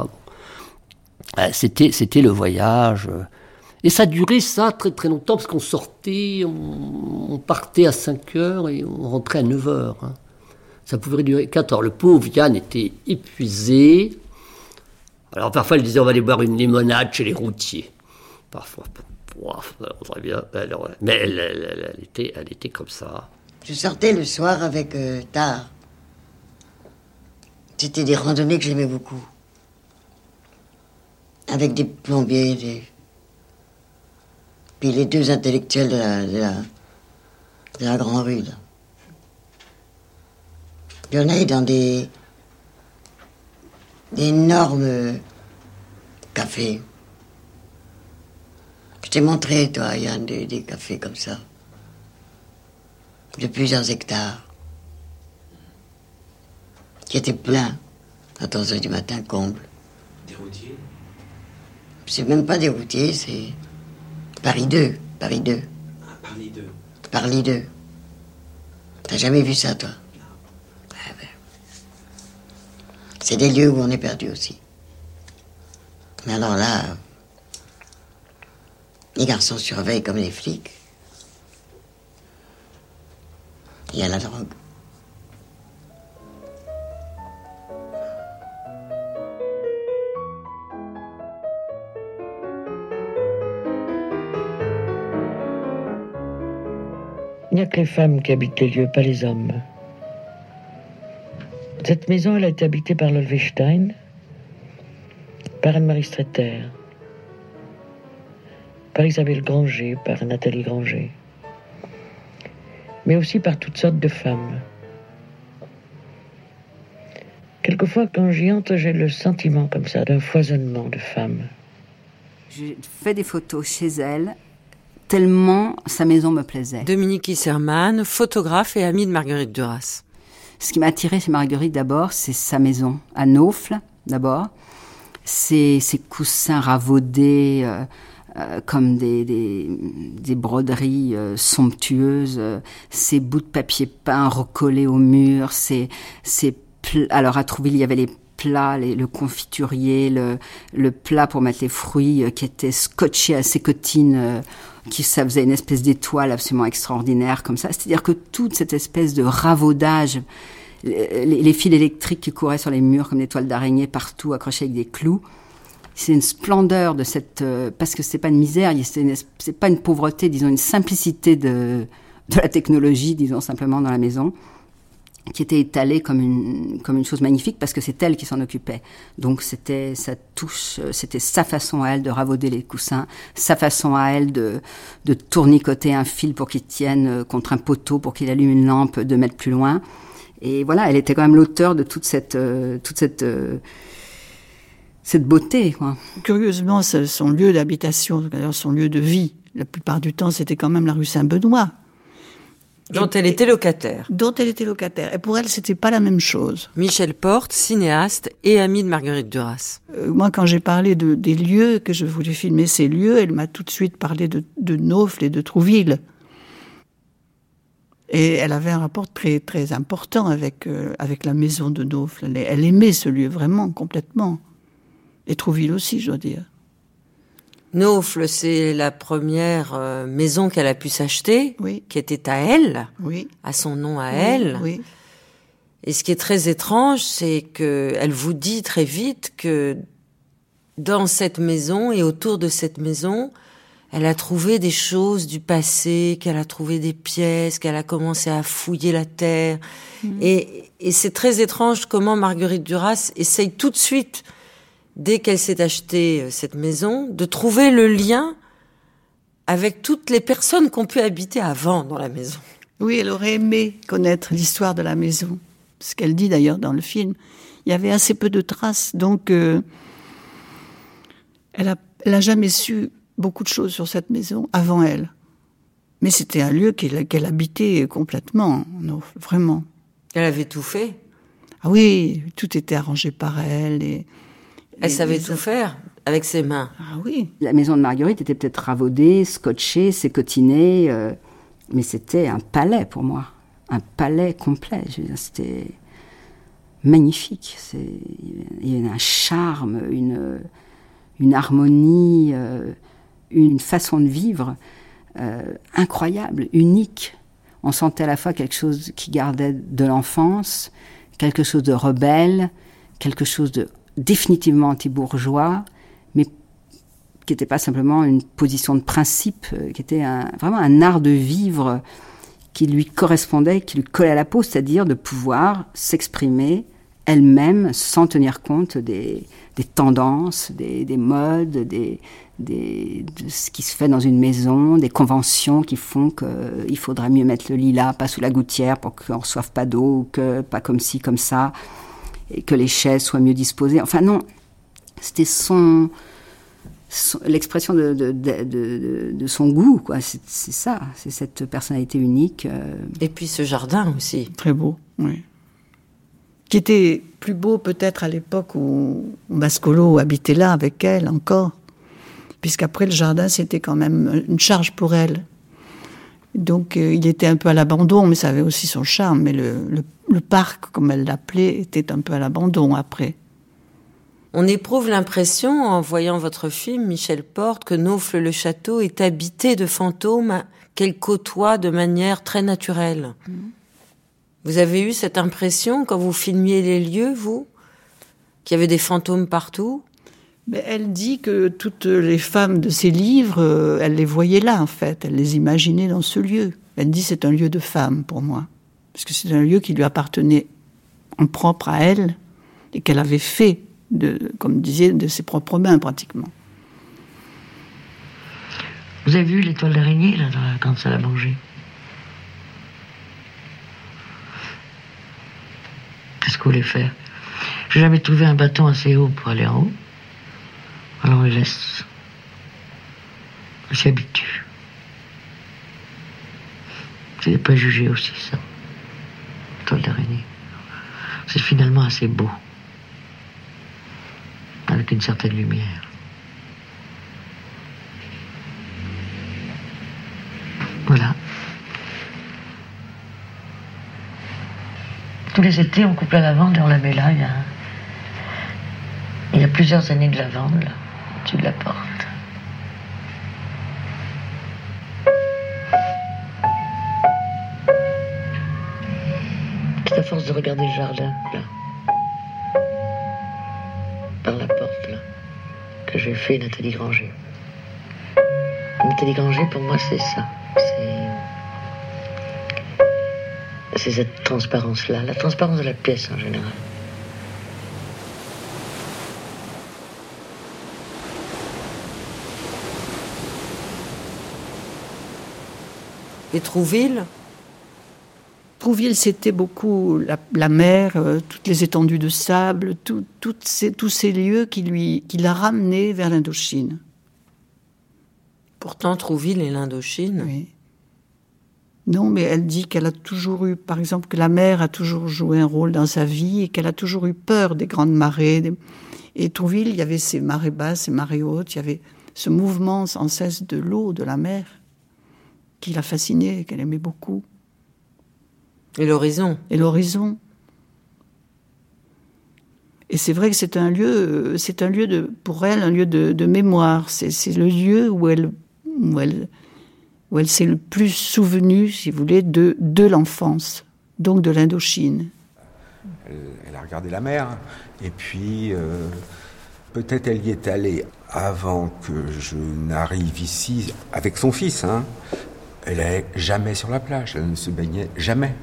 Euh, c'était, c'était le voyage. Et ça durait ça très très longtemps, parce qu'on sortait, on, partait à 5 heures et on rentrait à 9 heures. Hein. Ça pouvait durer 4 heures. Le pauvre Yann était épuisé. Alors parfois, il disait on va aller boire une limonade chez les routiers. Parfois, très bien. mais elle, était, elle était comme ça. Je sortais le soir avec euh, Tard. C'était des randonnées que j'aimais beaucoup. Avec des plombiers, des... puis les deux intellectuels de la, de la, Grande Rue. Là. Il y en dans des d'énormes cafés. Je t'ai montré, toi, Yann, des cafés comme ça de plusieurs hectares, qui étaient pleins à 11 heures du matin, comble. Des routiers? C'est même pas des routiers, c'est Paris 2. Paris 2. Ah, Paris 2. Paris 2. T'as jamais vu ça, toi? Non. Ah, ben. C'est des lieux où on est perdu aussi. Mais alors là, les garçons surveillent comme les flics. Il y a la drogue. Il n'y a que les femmes qui habitent les lieux, pas les hommes. Cette maison, elle a été habitée par Lolvestein, par Anne-Marie Stretter, par Isabelle Granger, par Nathalie Granger mais aussi par toutes sortes de femmes. Quelquefois, quand j'y entre, j'ai le sentiment comme ça d'un foisonnement de femmes. J'ai fait des photos chez elle, tellement sa maison me plaisait. Dominique Isserman, photographe et amie de Marguerite Duras. Ce qui m'a attiré chez Marguerite d'abord, c'est sa maison à Naufle, d'abord. Ses, ses coussins ravaudés, euh, euh, comme des, des, broderies euh, somptueuses, euh, ces bouts de papier peint recollés au mur, ces, ces alors à Trouville il y avait les plats, le confiturier, le, le, plat pour mettre les fruits qui était scotché à ses cotines, qui ça faisait une espèce d'étoile absolument extraordinaire comme ça. C'est-à-dire que toute cette espèce de ravaudage, les, les, fils électriques qui couraient sur les murs comme des toiles d'araignée partout accrochées avec des clous, c'est une splendeur de cette euh, parce que c'est pas une misère, c'est pas une pauvreté, disons une simplicité de de la technologie, disons simplement dans la maison, qui était étalée comme une comme une chose magnifique parce que c'est elle qui s'en occupait. Donc c'était sa touche, euh, c'était sa façon à elle de ravauder les coussins, sa façon à elle de de tournicoter un fil pour qu'il tienne euh, contre un poteau pour qu'il allume une lampe deux mètres plus loin. Et voilà, elle était quand même l'auteur de toute cette toute cette cette beauté. Quoi. Curieusement, son lieu d'habitation, son lieu de vie, la plupart du temps, c'était quand même la rue Saint-Benoît. Dont elle était locataire. Dont elle était locataire. Et pour elle, c'était pas la même chose. Michel Porte, cinéaste et ami de Marguerite Duras. Euh, moi, quand j'ai parlé de, des lieux, que je voulais filmer ces lieux, elle m'a tout de suite parlé de, de Naufle et de Trouville. Et elle avait un rapport très, très important avec, euh, avec la maison de Naufle. elle aimait ce lieu vraiment complètement. Et Trouville aussi, je dois dire. Naufle, c'est la première euh, maison qu'elle a pu s'acheter, qui était à elle, à son nom à elle. Et ce qui est très étrange, c'est que elle vous dit très vite que dans cette maison et autour de cette maison, elle a trouvé des choses du passé, qu'elle a trouvé des pièces, qu'elle a commencé à fouiller la terre. Mhm. Et, c'est très étrange comment Marguerite Duras essaye tout de suite, dès qu'elle s'est acheté euh, cette maison, de trouver le lien avec toutes les personnes qu'on pu habiter avant dans la maison. Oui, elle aurait aimé connaître l'histoire de la maison. Ce qu'elle dit d'ailleurs dans le film. Il y avait assez peu de traces, donc euh, elle a, elle a jamais su beaucoup de choses sur cette maison avant elle. Mais c'était un lieu qu'elle habitait complètement, vraiment. Elle avait tout fait Ah oui, tout était arrangé par elle. Et, elle savait tout faire avec ses mains. Ah oui. La maison de Marguerite était peut-être ravaudée, scotchée, sécotinée, euh, mais c'était un palais pour moi. Un palais complet. C'était magnifique. Il y avait un charme, une, une harmonie. Euh, une façon de vivre euh, incroyable, unique. On sentait à la fois quelque chose qui gardait de l'enfance, quelque chose de rebelle, quelque chose de définitivement anti-bourgeois, mais qui n'était pas simplement une position de principe, euh, qui était vraiment un art de vivre qui lui correspondait, qui lui collait à la peau, c'est-à-dire de pouvoir s'exprimer elle-même sans tenir compte des, tendances, des, des modes, des, des, de ce qui se fait dans une maison, des conventions qui font qu'il faudrait mieux mettre le lilas, pas sous la gouttière pour qu'on ne reçoive pas d'eau, que pas comme ci, comme ça, et que les chaises soient mieux disposées. Enfin non, c'était son, l'expression de, de, de, de, son goût, quoi. C'est, ça, c'est cette personnalité unique. Euh. Et puis ce jardin aussi. Très beau, oui. Qui était plus beau peut-être à l'époque où Mascolo habitait là avec elle encore puisqu'après le jardin, c'était quand même une charge pour elle. Donc euh, il était un peu à l'abandon, mais ça avait aussi son charme. Mais le, le, parc, comme elle l'appelait, était un peu à l'abandon après. On éprouve l'impression, en voyant votre film, Michel Porte, que Naufle-le-Château est habité de fantômes qu'elle côtoie de manière très naturelle. Mm. Vous avez eu cette impression quand vous filmiez les lieux, vous? Qu'il y avait des fantômes partout? Elle dit que toutes les femmes de ses livres, euh, elle les voyait là en fait, elle les imaginait dans ce lieu. Elle dit c'est un lieu de femme pour moi, parce que c'est un lieu qui lui appartenait en propre à elle et qu'elle avait fait, de, comme disait, de ses propres mains pratiquement. Vous avez vu l'étoile d'araignée là quand ça l'a mangé Qu'est-ce que vous voulez faire? J'ai jamais trouvé un bâton assez haut pour aller en haut. Alors on les laisse. On s'y habitue. C'est pas jugé aussi, ça. Toile d'araignée. C'est finalement assez beau. Avec une certaine lumière. Voilà. Tous les étés, on coupe la lavande et on la met là. Il y a, il y a plusieurs années de lavande, là au-dessus de la porte. C'est à force de regarder le jardin, là, par la porte, là, que j'ai fait Nathalie Granger. Nathalie Granger, pour moi, c'est ça. C'est cette transparence-là, la transparence de la pièce en général. Et Trouville Trouville, c'était beaucoup la, mer, euh, toutes les étendues de sable, ces, tous ces lieux qui, lui, qui l'a ramené vers l'Indochine. Pourtant, Trouville est l'Indochine. Oui. Non, mais elle dit qu'elle a toujours eu, par exemple, que la mer a toujours joué un rôle dans sa vie et qu'elle a toujours eu peur des grandes marées. Et Trouville, il y avait ces marées basses, ces marées hautes, il y avait ce mouvement sans cesse de l'eau, de la mer qui l'a fascinée, qu'elle aimait beaucoup. Et l'horizon. Et l'horizon. Et c'est vrai que c'est un lieu, c'est un lieu de, pour elle, un lieu de, mémoire. C'est le lieu où elle, où elle, où elle s'est le plus souvenue, si vous voulez, de, de l'enfance, donc de l'Indochine. Elle, a regardé la mer, et puis euh, peut-être elle y est allée avant que je n'arrive ici avec son fils. Hein. Elle n'est jamais sur la plage, elle ne se baignait jamais.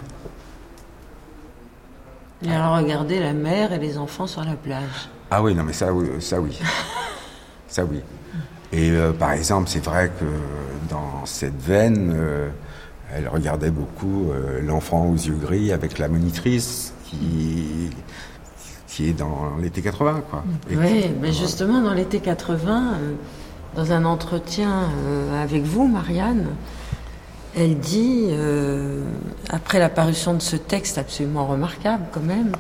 Et alors regardez la mer et les enfants sur la plage. Ah oui, non mais ça, ça oui. *laughs* ça oui. Et euh, par exemple, c'est vrai que dans cette veine, euh, elle regardait beaucoup euh, l'enfant aux yeux gris avec la monitrice qui, qui est dans l'été 80. Quoi. oui, mais justement, dans l'été 80, dans un entretien avec vous, Marianne, elle dit, après la parution de ce texte absolument remarquable quand même,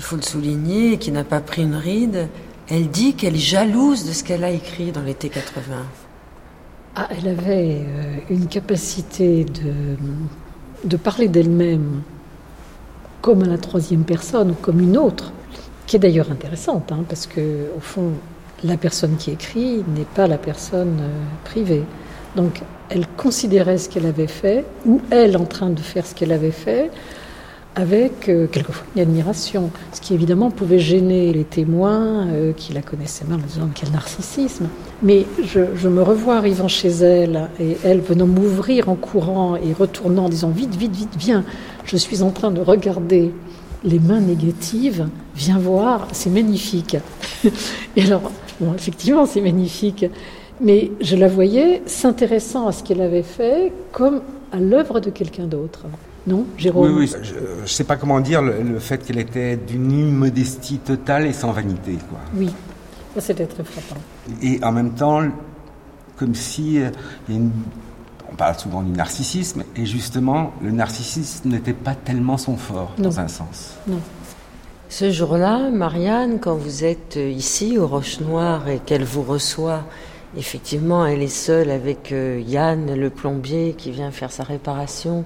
il faut le souligner, qui n'a pas pris une ride, elle dit qu'elle est jalouse de ce qu'elle a écrit dans l'été 80. Ah, elle avait euh, une capacité de, de parler d'elle-même comme à la troisième personne ou comme une autre, qui est d'ailleurs intéressante, hein, parce que au fond, la personne qui écrit n'est pas la personne euh, privée. Donc, elle considérait ce qu'elle avait fait, ou elle en train de faire ce qu'elle avait fait, avec euh, quelquefois une admiration, ce qui évidemment pouvait gêner les témoins euh, qui la connaissaient mal en disant quel narcissisme. Mais je, me revois arrivant chez elle et elle venant m'ouvrir en courant et retournant en disant vite, vite, vite, viens, je suis en train de regarder les mains négatives, viens voir, c'est magnifique. *laughs* et alors, effectivement, c'est magnifique. Mais je la voyais s'intéressant à ce qu'elle avait fait comme à l'œuvre de quelqu'un d'autre. Non, Jérôme Oui, oui. Je ne sais pas comment dire le, fait qu'elle était d'une immodestie totale et sans vanité. Quoi. Oui, ça c'était très frappant. Et en même temps, comme si euh, on parle souvent du narcissisme, et justement, le narcissisme n'était pas tellement son fort, dans un sens. Non. Ce jour-là, Marianne, quand vous êtes ici, aux Roches Noires, et qu'elle vous reçoit, effectivement, elle est seule avec euh, Yann, le plombier, qui vient faire sa réparation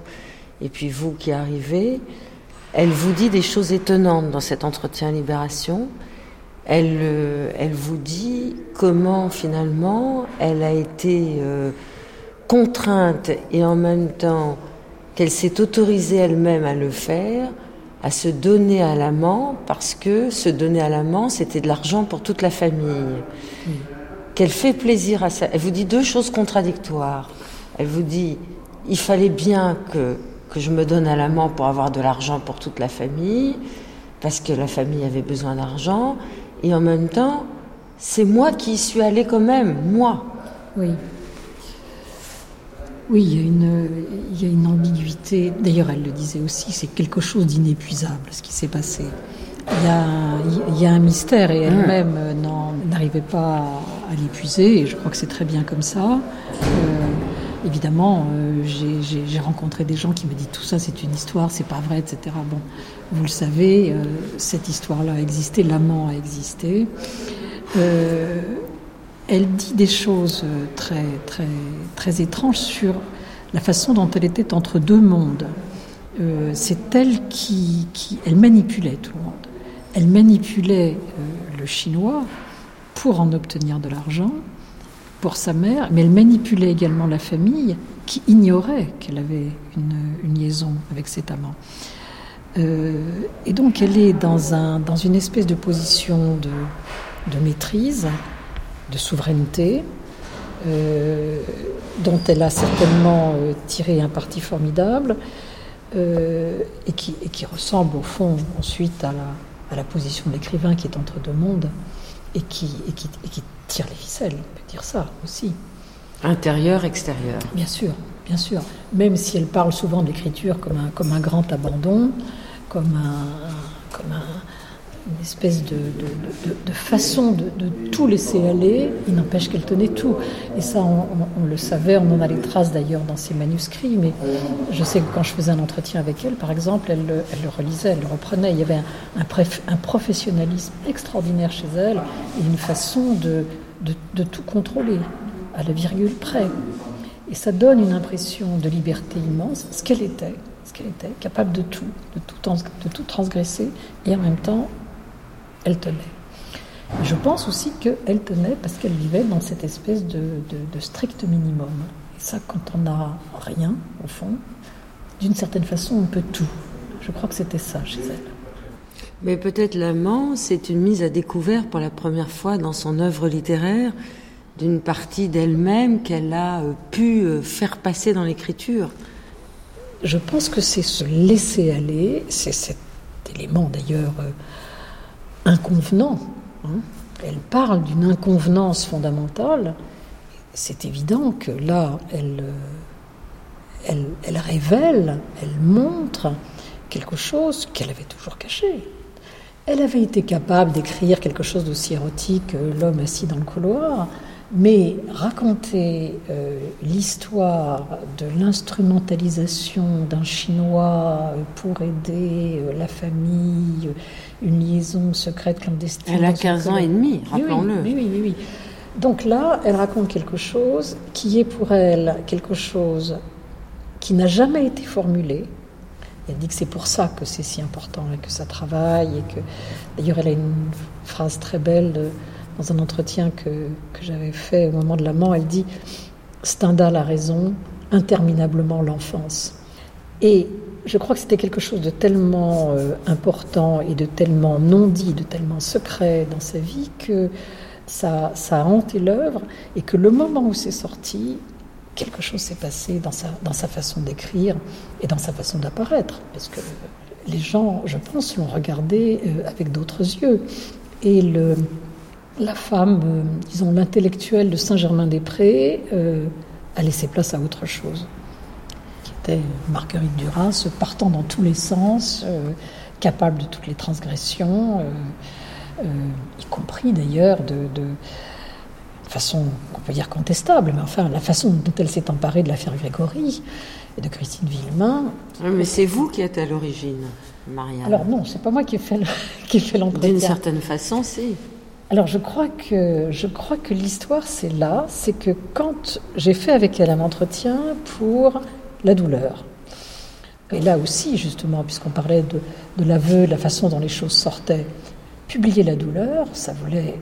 et puis vous qui arrivez, elle vous dit des choses étonnantes dans cet entretien Libération. Elle, euh, vous dit comment finalement elle a été euh, contrainte et en même temps qu'elle s'est autorisée elle-même à le faire, à se donner à l'amant, parce que se donner à l'amant, c'était de l'argent pour toute la famille. Qu'elle fait plaisir à ça. Elle vous dit deux choses contradictoires. Elle vous dit, il fallait bien que que je me donne à l'amant pour avoir de l'argent pour toute la famille, parce que la famille avait besoin d'argent, et en même temps, c'est moi qui y suis allée quand même, moi. Oui. Oui, il y, a une, il y a une ambiguïté. D'ailleurs, elle le disait aussi, c'est quelque chose d'inépuisable ce qui s'est passé. Il y, a, il y a un mystère et elle-même n'arrivait pas à l'épuiser, et je crois que c'est très bien comme ça. Euh, Évidemment, euh, j'ai rencontré des gens qui me disent tout ça, c'est une histoire, c'est pas vrai, etc. Bon, vous le savez, euh, cette histoire-là a existé, l'amant a existé. Euh, elle dit des choses très, très, très étranges sur la façon dont elle était entre deux mondes. c'est elle qui, qui, elle manipulait tout le monde. Elle manipulait le chinois pour en obtenir de l'argent pour sa mère, mais elle manipulait également la famille qui ignorait qu'elle avait une, liaison avec cet amant. Euh, et donc elle est dans, un, dans une espèce de position de, maîtrise, de souveraineté, euh, dont elle a certainement euh, tiré un parti formidable, et qui, et, qui, ressemble au fond ensuite à la, à la position de l'écrivain qui est entre deux mondes, et qui, et qui, et qui tire les ficelles, on peut dire ça aussi. Intérieur, extérieur. Bien sûr, bien sûr. Même si elle parle souvent de l'écriture comme un, comme un grand abandon, comme un, comme un, une espèce de, façon de, tout laisser aller, il n'empêche qu'elle tenait tout. Et ça, on, le savait, on en a les traces d'ailleurs dans ses manuscrits, mais je sais que quand je faisais un entretien avec elle, par exemple, elle, le relisait, elle le reprenait. Il y avait un, professionnalisme extraordinaire chez elle et une façon de, tout contrôler, à la virgule près. Et ça donne une impression de liberté immense, ce qu'elle était, ce qu'elle était, capable de tout, de tout transgresser, et en même temps elle tenait. Je pense aussi qu'elle tenait parce qu'elle vivait dans cette espèce de, de strict minimum. Et ça, quand on n'a rien, au fond, d'une certaine façon, on peut tout. Je crois que c'était ça chez elle. Mais peut-être l'amant, c'est une mise à découvert pour la première fois dans son œuvre littéraire d'une partie d'elle-même qu'elle a euh, pu euh, faire passer dans l'écriture. Je pense que c'est se laisser aller, c'est cet élément d'ailleurs euh, inconvenant. Hein. Elle parle d'une inconvenance fondamentale. C'est évident que là, elle, elle, elle révèle, elle montre quelque chose qu'elle avait toujours caché. Elle avait été capable d'écrire quelque chose d'aussi érotique que l'homme assis dans le couloir, mais raconter euh, l'histoire de l'instrumentalisation d'un Chinois pour aider euh, la famille, une liaison secrète clandestine. Elle a 15 ans et demi, rappelons-le. Oui, oui, oui, oui, Donc là, elle raconte quelque chose qui est pour elle quelque chose qui n'a jamais été formulé, elle dit que c'est pour ça que c'est si important et que ça travaille. Et que d'ailleurs, elle a une phrase très belle dans un entretien que, que j'avais fait au moment de l'amant. Elle dit Stendhal a raison, interminablement l'enfance. Et je crois que c'était quelque chose de tellement euh, important et de tellement non dit, de tellement secret dans sa vie que ça, ça a hanté l'œuvre et que le moment où c'est sorti, quelque chose s'est passé dans sa, dans sa façon d'écrire et dans sa façon d'apparaître. Parce que les gens, je pense, l'ont regardé euh, avec d'autres yeux. Et le, la femme, euh, disons l'intellectuel de Saint-Germain-des-Prés, euh, a laissé place à autre chose, qui était Marguerite Duras, partant dans tous les sens, capable de toutes les transgressions, y compris d'ailleurs de, de façon qu'on peut dire contestable, mais enfin la façon dont elle s'est emparée de l'affaire Grégory et de Christine Villemain. mais c'est vous qui êtes à l'origine, Marianne. Alors non, c'est pas moi qui ai fait *laughs* l'entretien. D'une certaine façon, c'est. Alors je crois que je crois que l'histoire c'est là, c'est que quand j'ai fait avec elle un entretien pour la douleur. Et là aussi, justement, puisqu'on parlait de, de l'aveu, de la façon dont les choses sortaient, publier la douleur, ça voulait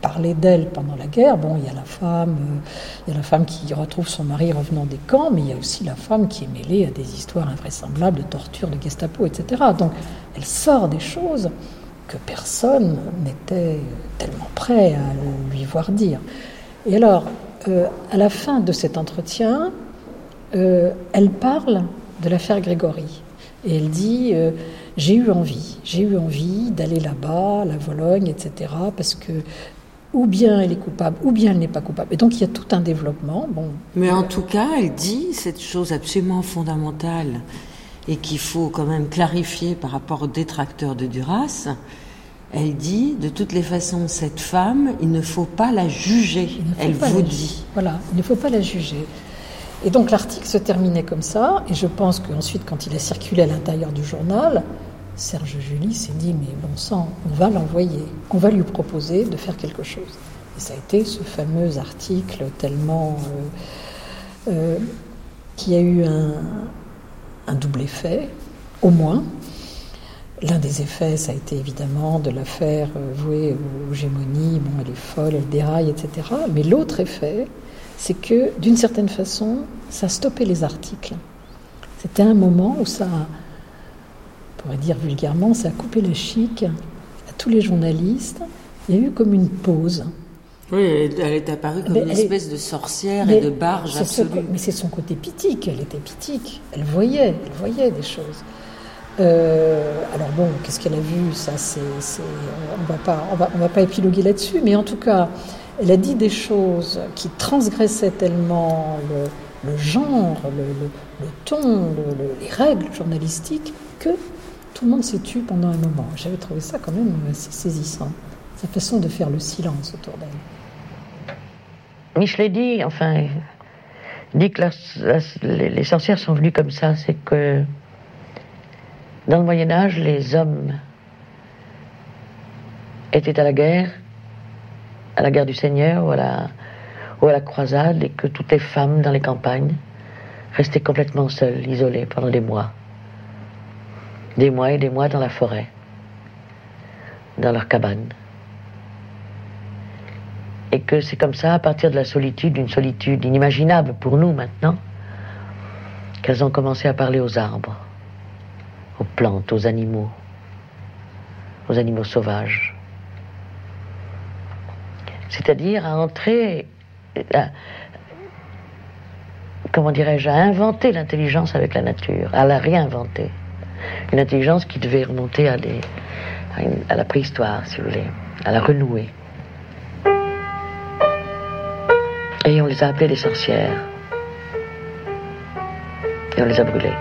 parler d'elle pendant la guerre. Bon, il y a la femme, euh, il y a la femme qui retrouve son mari revenant des camps, mais il y a aussi la femme qui est mêlée à des histoires invraisemblables de torture, de Gestapo, etc. Donc, elle sort des choses que personne n'était tellement prêt à lui voir dire. Et alors, euh, à la fin de cet entretien, euh, elle parle de l'affaire Grégory. Et elle dit J'ai eu envie, j'ai eu envie d'aller là-bas, la Vologne, etc., parce que ou bien elle est coupable, ou bien elle n'est pas coupable. Et donc il y a tout un développement. Bon. Mais en tout cas, elle dit cette chose absolument fondamentale et qu'il faut quand même clarifier par rapport aux détracteurs de Duras. Elle dit, de toutes les façons, cette femme, il ne faut pas la juger. Elle vous dit. Voilà, il ne faut pas la juger. Et donc l'article se terminait comme ça, et je pense qu'ensuite, quand il a circulé à l'intérieur du journal, Serge Julie s'est dit mais bon sang, on va l'envoyer, on va lui proposer de faire quelque chose. Et ça a été ce fameux article tellement euh, euh, qui a eu un, double effet, au moins. L'un des effets, ça a été évidemment de la faire euh, vouer aux gémonies, bon, elle est folle, elle déraille, etc. Mais l'autre effet, c'est que d'une certaine façon, ça a stoppé les articles. C'était un moment où ça on va dire vulgairement, ça a coupé la chic à tous les journalistes. Il y a eu comme une pause. Oui, elle est apparue comme une espèce de sorcière et de barge absolue. mais c'est son côté pitique, elle était pitique. Elle voyait, elle voyait des choses. Euh, alors bon, qu'est-ce qu'elle a vu? Ça, c'est, on va pas, on va, on va pas épiloguer là-dessus, mais en tout cas, elle a dit des choses qui transgressaient tellement le, le genre, le, le, ton, les règles journalistiques que tout le monde s'est tu pendant un moment. J'avais trouvé ça quand même assez saisissant, sa façon de faire le silence autour d'elle. Michelet dit, enfin, dit que les, sorcières sont venues comme ça, c'est que dans le Moyen Âge, les hommes étaient à la guerre, à la guerre du Seigneur ou à la, ou à la croisade, et que toutes les femmes dans les campagnes restaient complètement seules, isolées pendant des mois des mois et des mois dans la forêt. dans leur cabane. Et que c'est comme ça, à partir de la solitude, une solitude inimaginable pour nous maintenant, qu'elles ont commencé à parler aux arbres, aux plantes, aux animaux, aux animaux sauvages. C'est-à-dire à entrer, comment dirais-je, à inventer l'intelligence avec la nature, à la réinventer. Une intelligence qui devait remonter à, à, la préhistoire, si vous voulez, à la renouer. Et on les a appelées les sorcières. Et on les a brûlées.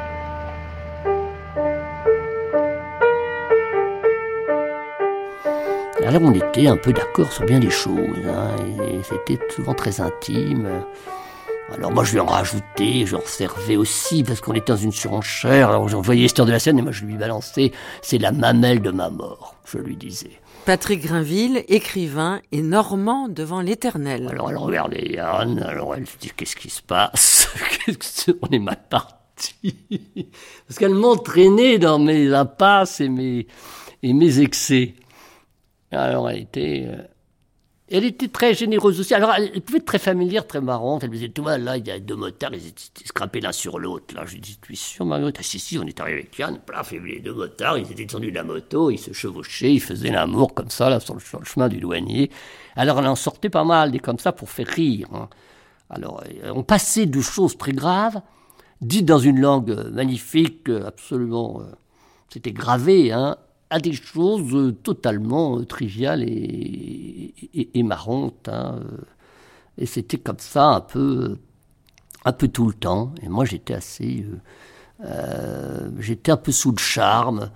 Alors on était un peu d'accord sur bien des choses, hein, et c'était souvent très intime. Alors moi je lui en rajoutais, j'en servais aussi parce qu'on était dans une surenchère. Alors j'envoyais l'histoire de la scène et moi je lui balançais c'est la mamelle de ma mort, je lui disais. Patrick Grinville, écrivain et normand devant l'éternel. Alors elle regardait Yann, alors elle se dit qu'est-ce qui se passe? *laughs* On est mal parti? Parce qu'elle m'entraînait dans mes impasses et mes, et mes excès. Alors elle était... Euh, elle était très généreuse aussi. Alors, elle pouvait être très familière, très marrante. Elle me disait, tu vois, là, il y a deux motards, ils étaient scrapés l'un sur l'autre. Là, je lui dis, tu es sûr, Marguerite? Ah, si, si, on est arrivé avec Yann, plaf, et les deux motards, ils étaient descendus de la moto, ils se chevauchaient, ils faisaient l'amour comme ça, là, sur le, chemin du douanier. Alors, elle en sortait pas mal, des comme ça, pour faire rire. Hein. Alors, euh, on passait de choses très graves, dites dans une langue magnifique, absolument. Euh, c'était gravé, hein, à des choses euh, totalement euh, triviales et, et, marrantes. Hein, euh. Et c'était comme ça un peu, un peu tout le temps. Et moi, j'étais assez, j'étais un peu sous le charme.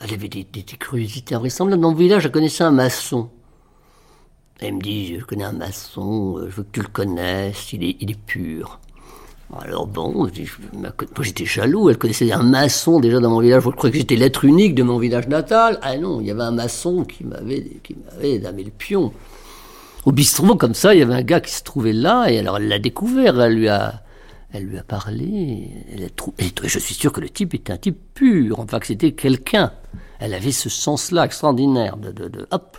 Elle avait des, des, des curiosités invraisemblables. Dans mon village, je connaissais un maçon. Elle me dit, je connais un maçon, je veux que tu le connaisses, il est, il est pur. Alors bon, moi j'étais jaloux, elle connaissait un maçon déjà dans mon village, je croyais que j'étais l'être unique de mon village natal. Ah non, il y avait un maçon qui m'avait damé le pion. Au bistrot, comme ça, il y avait un gars qui se trouvait là, et alors elle l'a découvert, elle lui a, elle lui a parlé, et je suis sûr que le type était un type pur, enfin que c'était quelqu'un. Elle avait ce sens-là extraordinaire de, de, de, hop,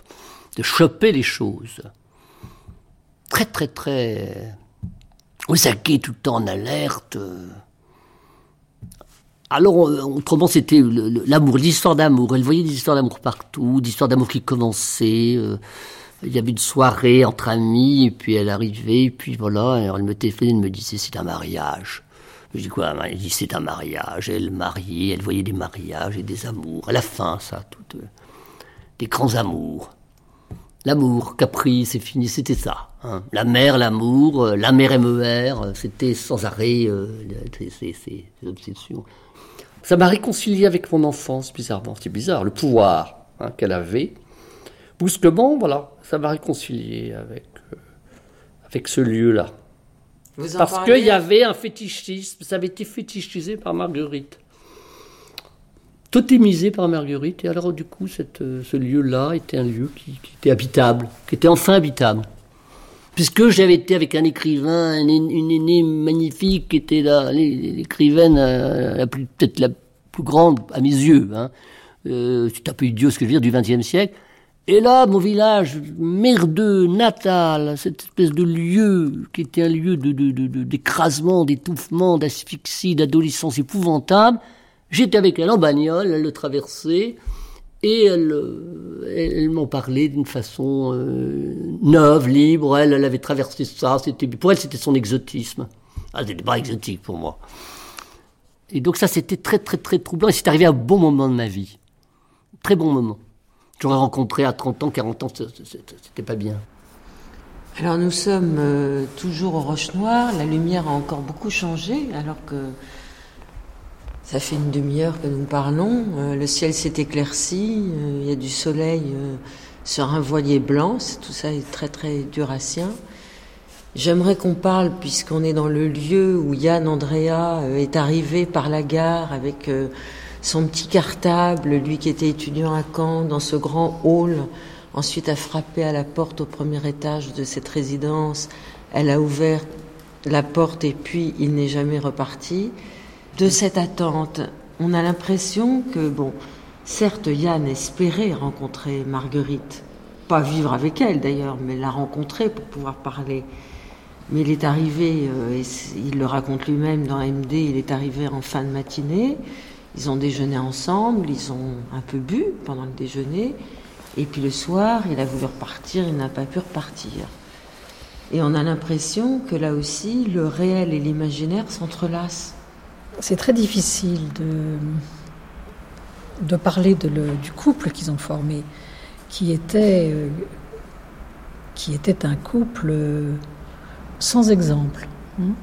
de choper les choses. Très, très, très Osaka tout le temps en alerte. Alors, autrement, c'était l'amour, l'histoire d'amour. Elle voyait des histoires d'amour partout, des histoires d'amour qui commençaient. Euh, il y avait une soirée entre amis, et puis elle arrivait, et puis voilà, elle me téléphonait, elle me disait c'est un mariage. Je dis quoi Elle dit c'est un mariage. Elle mariait, elle voyait des mariages et des amours. À la fin, ça, toutes, euh, des grands amours. L'amour, Capri, c'est fini, c'était ça. Hein. La mer, l'amour, euh, la mer MER, euh, c'était sans arrêt euh, ces, obsessions. Ça m'a réconcilié avec mon enfance, bizarrement. C'est bizarre, le pouvoir hein, qu'elle avait. Brusquement, voilà, ça m'a réconcilié avec, avec ce lieu-là. Parce qu'il y avait un fétichisme, ça avait été fétichisé par Marguerite totémisé par Marguerite. Et alors, du coup, euh, ce lieu-là était un lieu qui, était habitable, qui était enfin habitable. Puisque j'avais été avec un écrivain, une, aînée magnifique, qui était l'écrivaine euh, peut-être la plus grande à mes yeux. Hein. Euh, c'est un peu idiot ce que je veux dire, du XXe siècle. Et là, mon village merdeux, natal, cette espèce de lieu qui était un lieu d'écrasement, de, de, d'étouffement, d'asphyxie, d'adolescence épouvantable, J'étais avec elle en bagnole, elle le traversait, et elle, euh, m'en parlait d'une façon euh, neuve, libre. Elle, elle avait traversé ça. C'était pour elle, c'était son exotisme. Ah, c'était pas exotique pour moi. Et donc ça, c'était très très très troublant. Et c'est arrivé à un bon moment de ma vie, très bon moment. J'aurais rencontré à 30 ans, 40 ans, c'était pas bien. Alors nous sommes euh, toujours au Roche Noire. La lumière a encore beaucoup changé, alors que ça fait une demi-heure que nous parlons. Euh, le ciel s'est éclairci. Euh, il y a du soleil euh, sur un voilier blanc. Tout ça est très très durassien. J'aimerais qu'on parle, puisqu'on est dans le lieu où Yann Andrea est arrivé par la gare avec son petit cartable, lui qui était étudiant à Caen, dans ce grand hall. Ensuite a frappé à la porte au premier étage de cette résidence. Elle a ouvert la porte et puis il n'est jamais reparti de cette attente. On a l'impression que, bon, Certes, Yann espérait rencontrer Marguerite, pas vivre avec elle d'ailleurs, mais la rencontrer pour pouvoir parler. Mais il est arrivé, euh, et il le raconte lui-même dans MD, il est arrivé en fin de matinée, ils ont déjeuné ensemble, ils ont un peu bu pendant le déjeuner, et puis le soir, il a voulu repartir, il n'a pas pu repartir. Et on a l'impression que là aussi, le réel et l'imaginaire s'entrelacent. C'est très difficile de, parler du couple qu'ils ont formé, qui était, euh, un couple sans exemple, hein,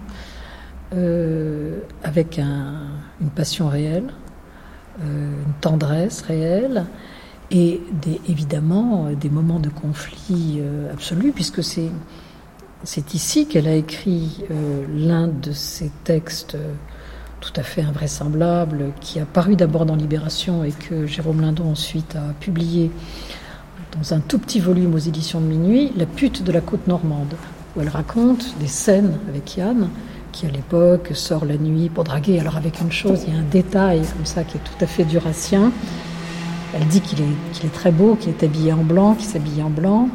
euh, avec une passion réelle, euh, une tendresse réelle, et évidemment des moments de conflit absolu, puisque c'est ici qu'elle a écrit l'un de ses textes tout à fait invraisemblable, qui a paru d'abord dans Libération et que Jérôme Lindon ensuite a publié dans un tout petit volume aux éditions de minuit, La pute de la côte normande, où elle raconte des scènes avec Yann, qui à l'époque sort la nuit pour draguer. Alors avec une chose, il y a un détail comme ça qui est tout à fait durassien. Elle dit qu'il est, est très beau, qu'il est habillé en blanc, qu'il s'habille en blanc,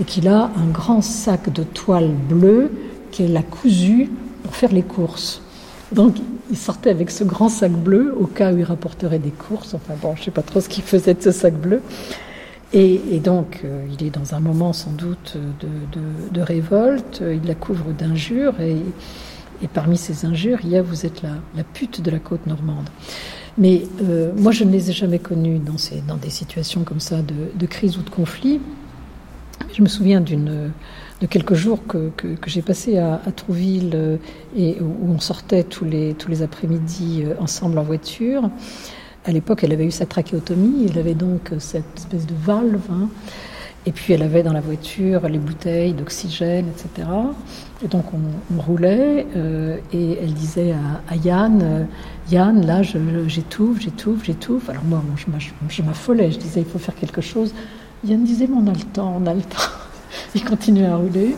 et qu'il a un grand sac de toile bleue qu'elle a cousu pour faire les courses. Donc il sortait avec ce grand sac bleu au cas où il rapporterait des courses. Enfin bon, je ne sais pas trop ce qu'il faisait de ce sac bleu. Et, donc, euh, il est dans un moment sans doute de, révolte, il la couvre d'injures, et, parmi ces injures, il y a Vous êtes la, la pute de la côte normande. Mais euh, moi, je ne les ai jamais connus dans, des situations comme ça de, crise ou de conflit. Je me souviens d'une de quelques jours que, que, j'ai passé à, Trouville euh, et où on sortait tous les, tous les après-midi ensemble en voiture. À l'époque, elle avait eu sa trachéotomie, elle avait donc cette espèce de valve. Hein. et puis elle avait dans la voiture les bouteilles d'oxygène, etc. Et donc on, roulait euh, et elle disait à, Yann, euh, Yann, là j'étouffe, j'étouffe, j'étouffe. Alors moi, je, m'affolais, je disais il faut faire quelque chose. Yann disait mais on a le temps, on a le temps. *laughs* il continuait à rouler.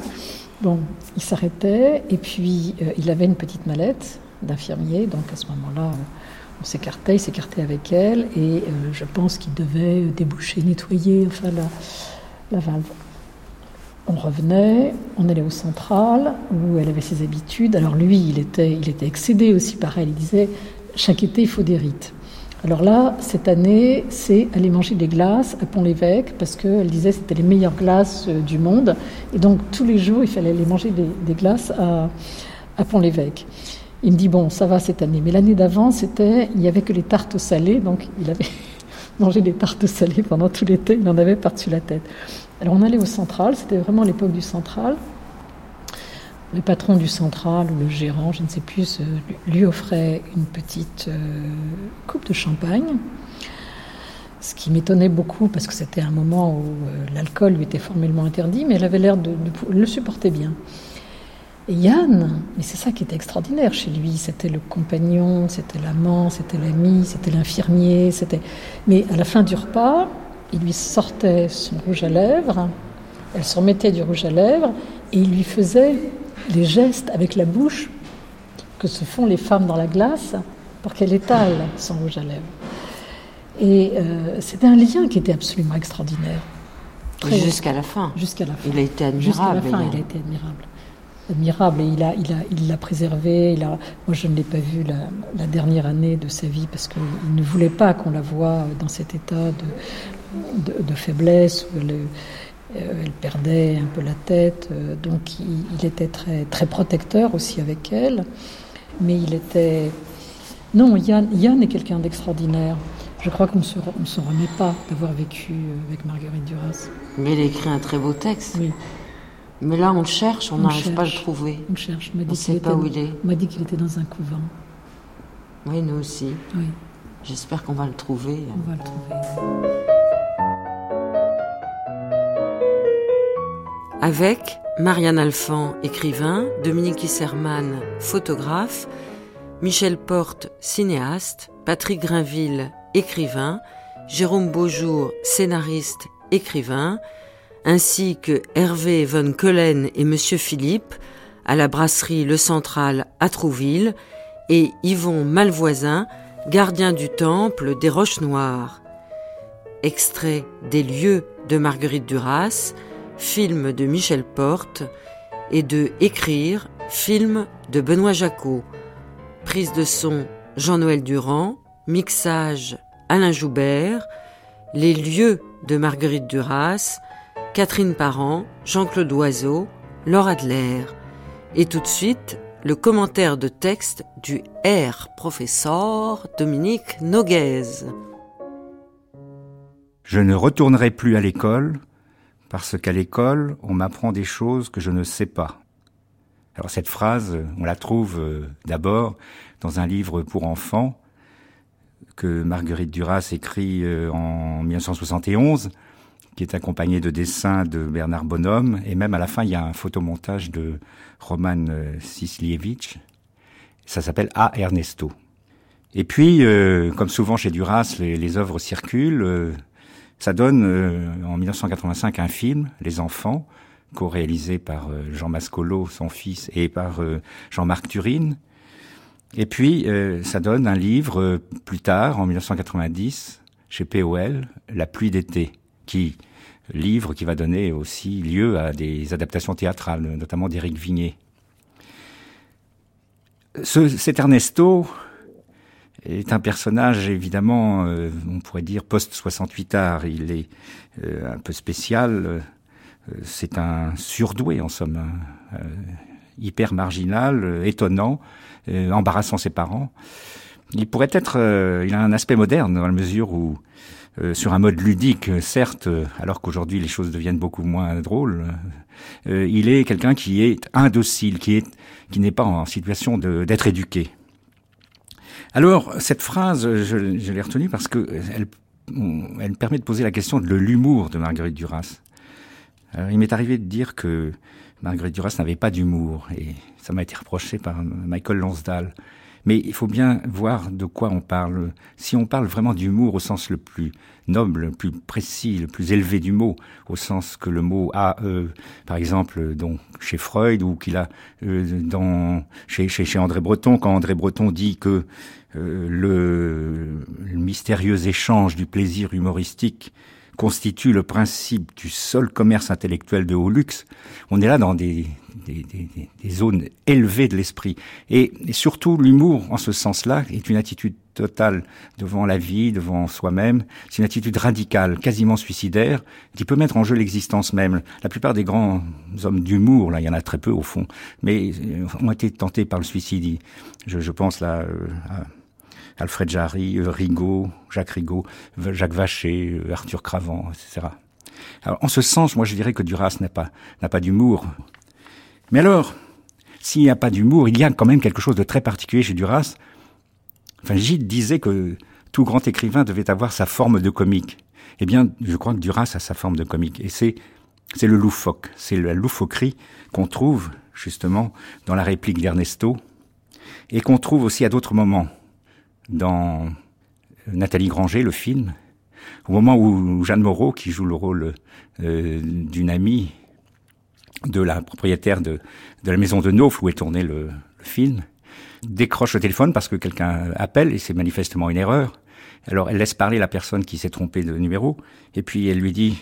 Bon, il s'arrêtait et puis euh, il avait une petite mallette d'infirmier, donc à ce moment-là on s'écartait, il s'écartait avec elle, et euh, je pense qu'il devait déboucher, nettoyer, la, valve. On revenait, on allait au central, où elle avait ses habitudes. Alors lui, il était, il était excédé aussi par elle. Il disait, chaque été, il faut des rites. Alors là, cette année, c'est aller manger des glaces à Pont-l'Évêque, parce qu'elle disait que c'était les meilleures glaces euh, du monde. Et donc, tous les jours, il fallait aller manger des, glaces à, Pont-l'Évêque. Il me dit bon, ça va cette année. Mais l'année d'avant, c'était, il n'y avait que les tartes salées, donc il avait *laughs* mangé des tartes salées pendant tout l'été. Il en avait par-dessus la tête. Alors on allait au central. C'était vraiment l'époque du central. Le patron du central ou le gérant, je ne sais plus, lui offrait une petite euh, coupe de champagne. Ce qui m'étonnait beaucoup parce que c'était un moment où euh, l'alcool lui était formellement interdit, mais elle avait l'air de, le supporter bien. Et Yann, mais c'est ça qui était extraordinaire chez lui, c'était le compagnon, c'était l'amant, c'était l'ami, c'était l'infirmier, c'était. Mais à la fin du repas, il lui sortait son rouge à lèvres, elle se remettait du rouge à lèvres, et il lui faisait les gestes avec la bouche que se font les femmes dans la glace pour qu'elle étale son rouge à lèvres. Et euh, c'était un lien qui était absolument extraordinaire. Jusqu'à la fin. Jusqu'à la fin. Il a été admirable. Jusqu'à la fin, il a été admirable admirable et il l'a il a, il l'a préservé. Il a, moi, je ne l'ai pas vu la, dernière année de sa vie parce qu'il ne voulait pas qu'on la voie dans cet état de, de, faiblesse où elle, elle, perdait un peu la tête. Euh, donc, il, était très, très protecteur aussi avec elle. Mais il était. Non, Yann, Yann est quelqu'un d'extraordinaire. Je crois qu'on ne se, remet pas d'avoir vécu avec Marguerite Duras. Mais il a écrit un très beau texte. Oui. Mais là, on le cherche, on n'arrive pas à le trouver. On cherche. On ne sait pas où il est. On m'a dit qu'il était dans un couvent. Oui, nous aussi. Oui. J'espère qu'on va le trouver. On va le trouver. Avec Marianne Alphand, écrivain, Dominique Isserman, photographe, Michel Porte, cinéaste, Patrick Grinville, écrivain, Jérôme Beaujour, scénariste, écrivain, ainsi que Hervé von Köllen et Monsieur Philippe à la brasserie Le Central à Trouville et Yvon Malvoisin, gardien du temple des Roches Noires. extrait des lieux de Marguerite Duras, film de Michel Porte, et de Écrire, film de Benoît Jacot. Prise de son Jean-Noël Durand, mixage Alain Joubert, les lieux de Marguerite Duras, Catherine Parent, Jean-Claude Oiseau, Laure Adler. Et tout de suite, le commentaire de texte du R professeur Dominique Noguez. Je ne retournerai plus à l'école parce qu'à l'école, on m'apprend des choses que je ne sais pas. Alors cette phrase, on la trouve euh, d'abord dans un livre pour enfants que Marguerite Duras écrit euh, en 1971, qui est accompagné de dessins de Bernard Bonhomme, et même à la fin, il y a un photomontage de Roman euh, Sislievich. Ça s'appelle A. Ernesto. Et puis, comme souvent chez Duras, les, les œuvres circulent. Ça donne euh, en 1985 un film, Les Enfants, co-réalisé par euh, Jean Mascolo, son fils, et par euh, Jean-Marc Turine. Et puis, ça donne un livre plus tard, en 1990, chez POL, La pluie d'été, qui livre qui va donner aussi lieu à des adaptations théâtrales, notamment d'Éric Vigné. Ce, cet Ernesto, est un personnage évidemment, euh, on pourrait dire post-68 art. Il est euh, un peu spécial. Euh, c'est un surdoué en somme, hein. hyper marginal, étonnant, embarrassant ses parents. Il pourrait être, il a un aspect moderne dans la mesure où sur un mode ludique, certes, alors qu'aujourd'hui les choses deviennent beaucoup moins drôles, il est quelqu'un qui est indocile, qui est, qui n'est pas en situation d'être éduqué. Alors, cette phrase, je, l'ai retenue parce que elle, elle permet de poser la question de l'humour de Marguerite Duras. il m'est arrivé de dire que Marguerite Duras n'avait pas d'humour, et ça m'a été reproché par Michael Lonsdale. Mais il faut bien voir de quoi on parle. Si on parle vraiment d'humour au sens le plus noble, le plus précis, le plus élevé du mot, au sens que le mot a, euh, par exemple, donc chez Freud ou qu'il a euh, dans chez, André Breton, quand André Breton dit que euh, le, mystérieux échange du plaisir humoristique constitue le principe du seul commerce intellectuel de haut luxe, on est là dans des, zones élevées de l'esprit. Et, surtout, l'humour, en ce sens-là, est une attitude totale devant la vie, devant soi-même. C'est une attitude radicale, quasiment suicidaire, qui peut mettre en jeu l'existence même. La plupart des grands hommes d'humour, là, il y en a très peu au fond, mais euh, ont été tentés par le suicide. Je, pense là euh, à Alfred Jarry, euh, Rigaud, Jacques Rigaud, Jacques Vacher, Arthur Cravant, etc. Alors, en ce sens, moi, je dirais que Duras n'a pas, n'a pas d'humour. Mais alors, s'il n'y a pas d'humour, il y a quand même quelque chose de très particulier chez Duras. Enfin, Gide disait que tout grand écrivain devait avoir sa forme de comique. Eh bien, je crois que Duras a sa forme de comique. Et c'est, c'est le loufoque. C'est la loufoquerie qu'on trouve, justement, dans la réplique d'Ernesto. Et qu'on trouve aussi à d'autres moments dans Nathalie Granger, le film, au moment où Jeanne Moreau, qui joue le rôle euh, d'une amie de la propriétaire de, la maison de Naufle où est tourné le, film, décroche le téléphone parce que quelqu'un appelle et c'est manifestement une erreur. Alors elle laisse parler la personne qui s'est trompée de numéro et puis elle lui dit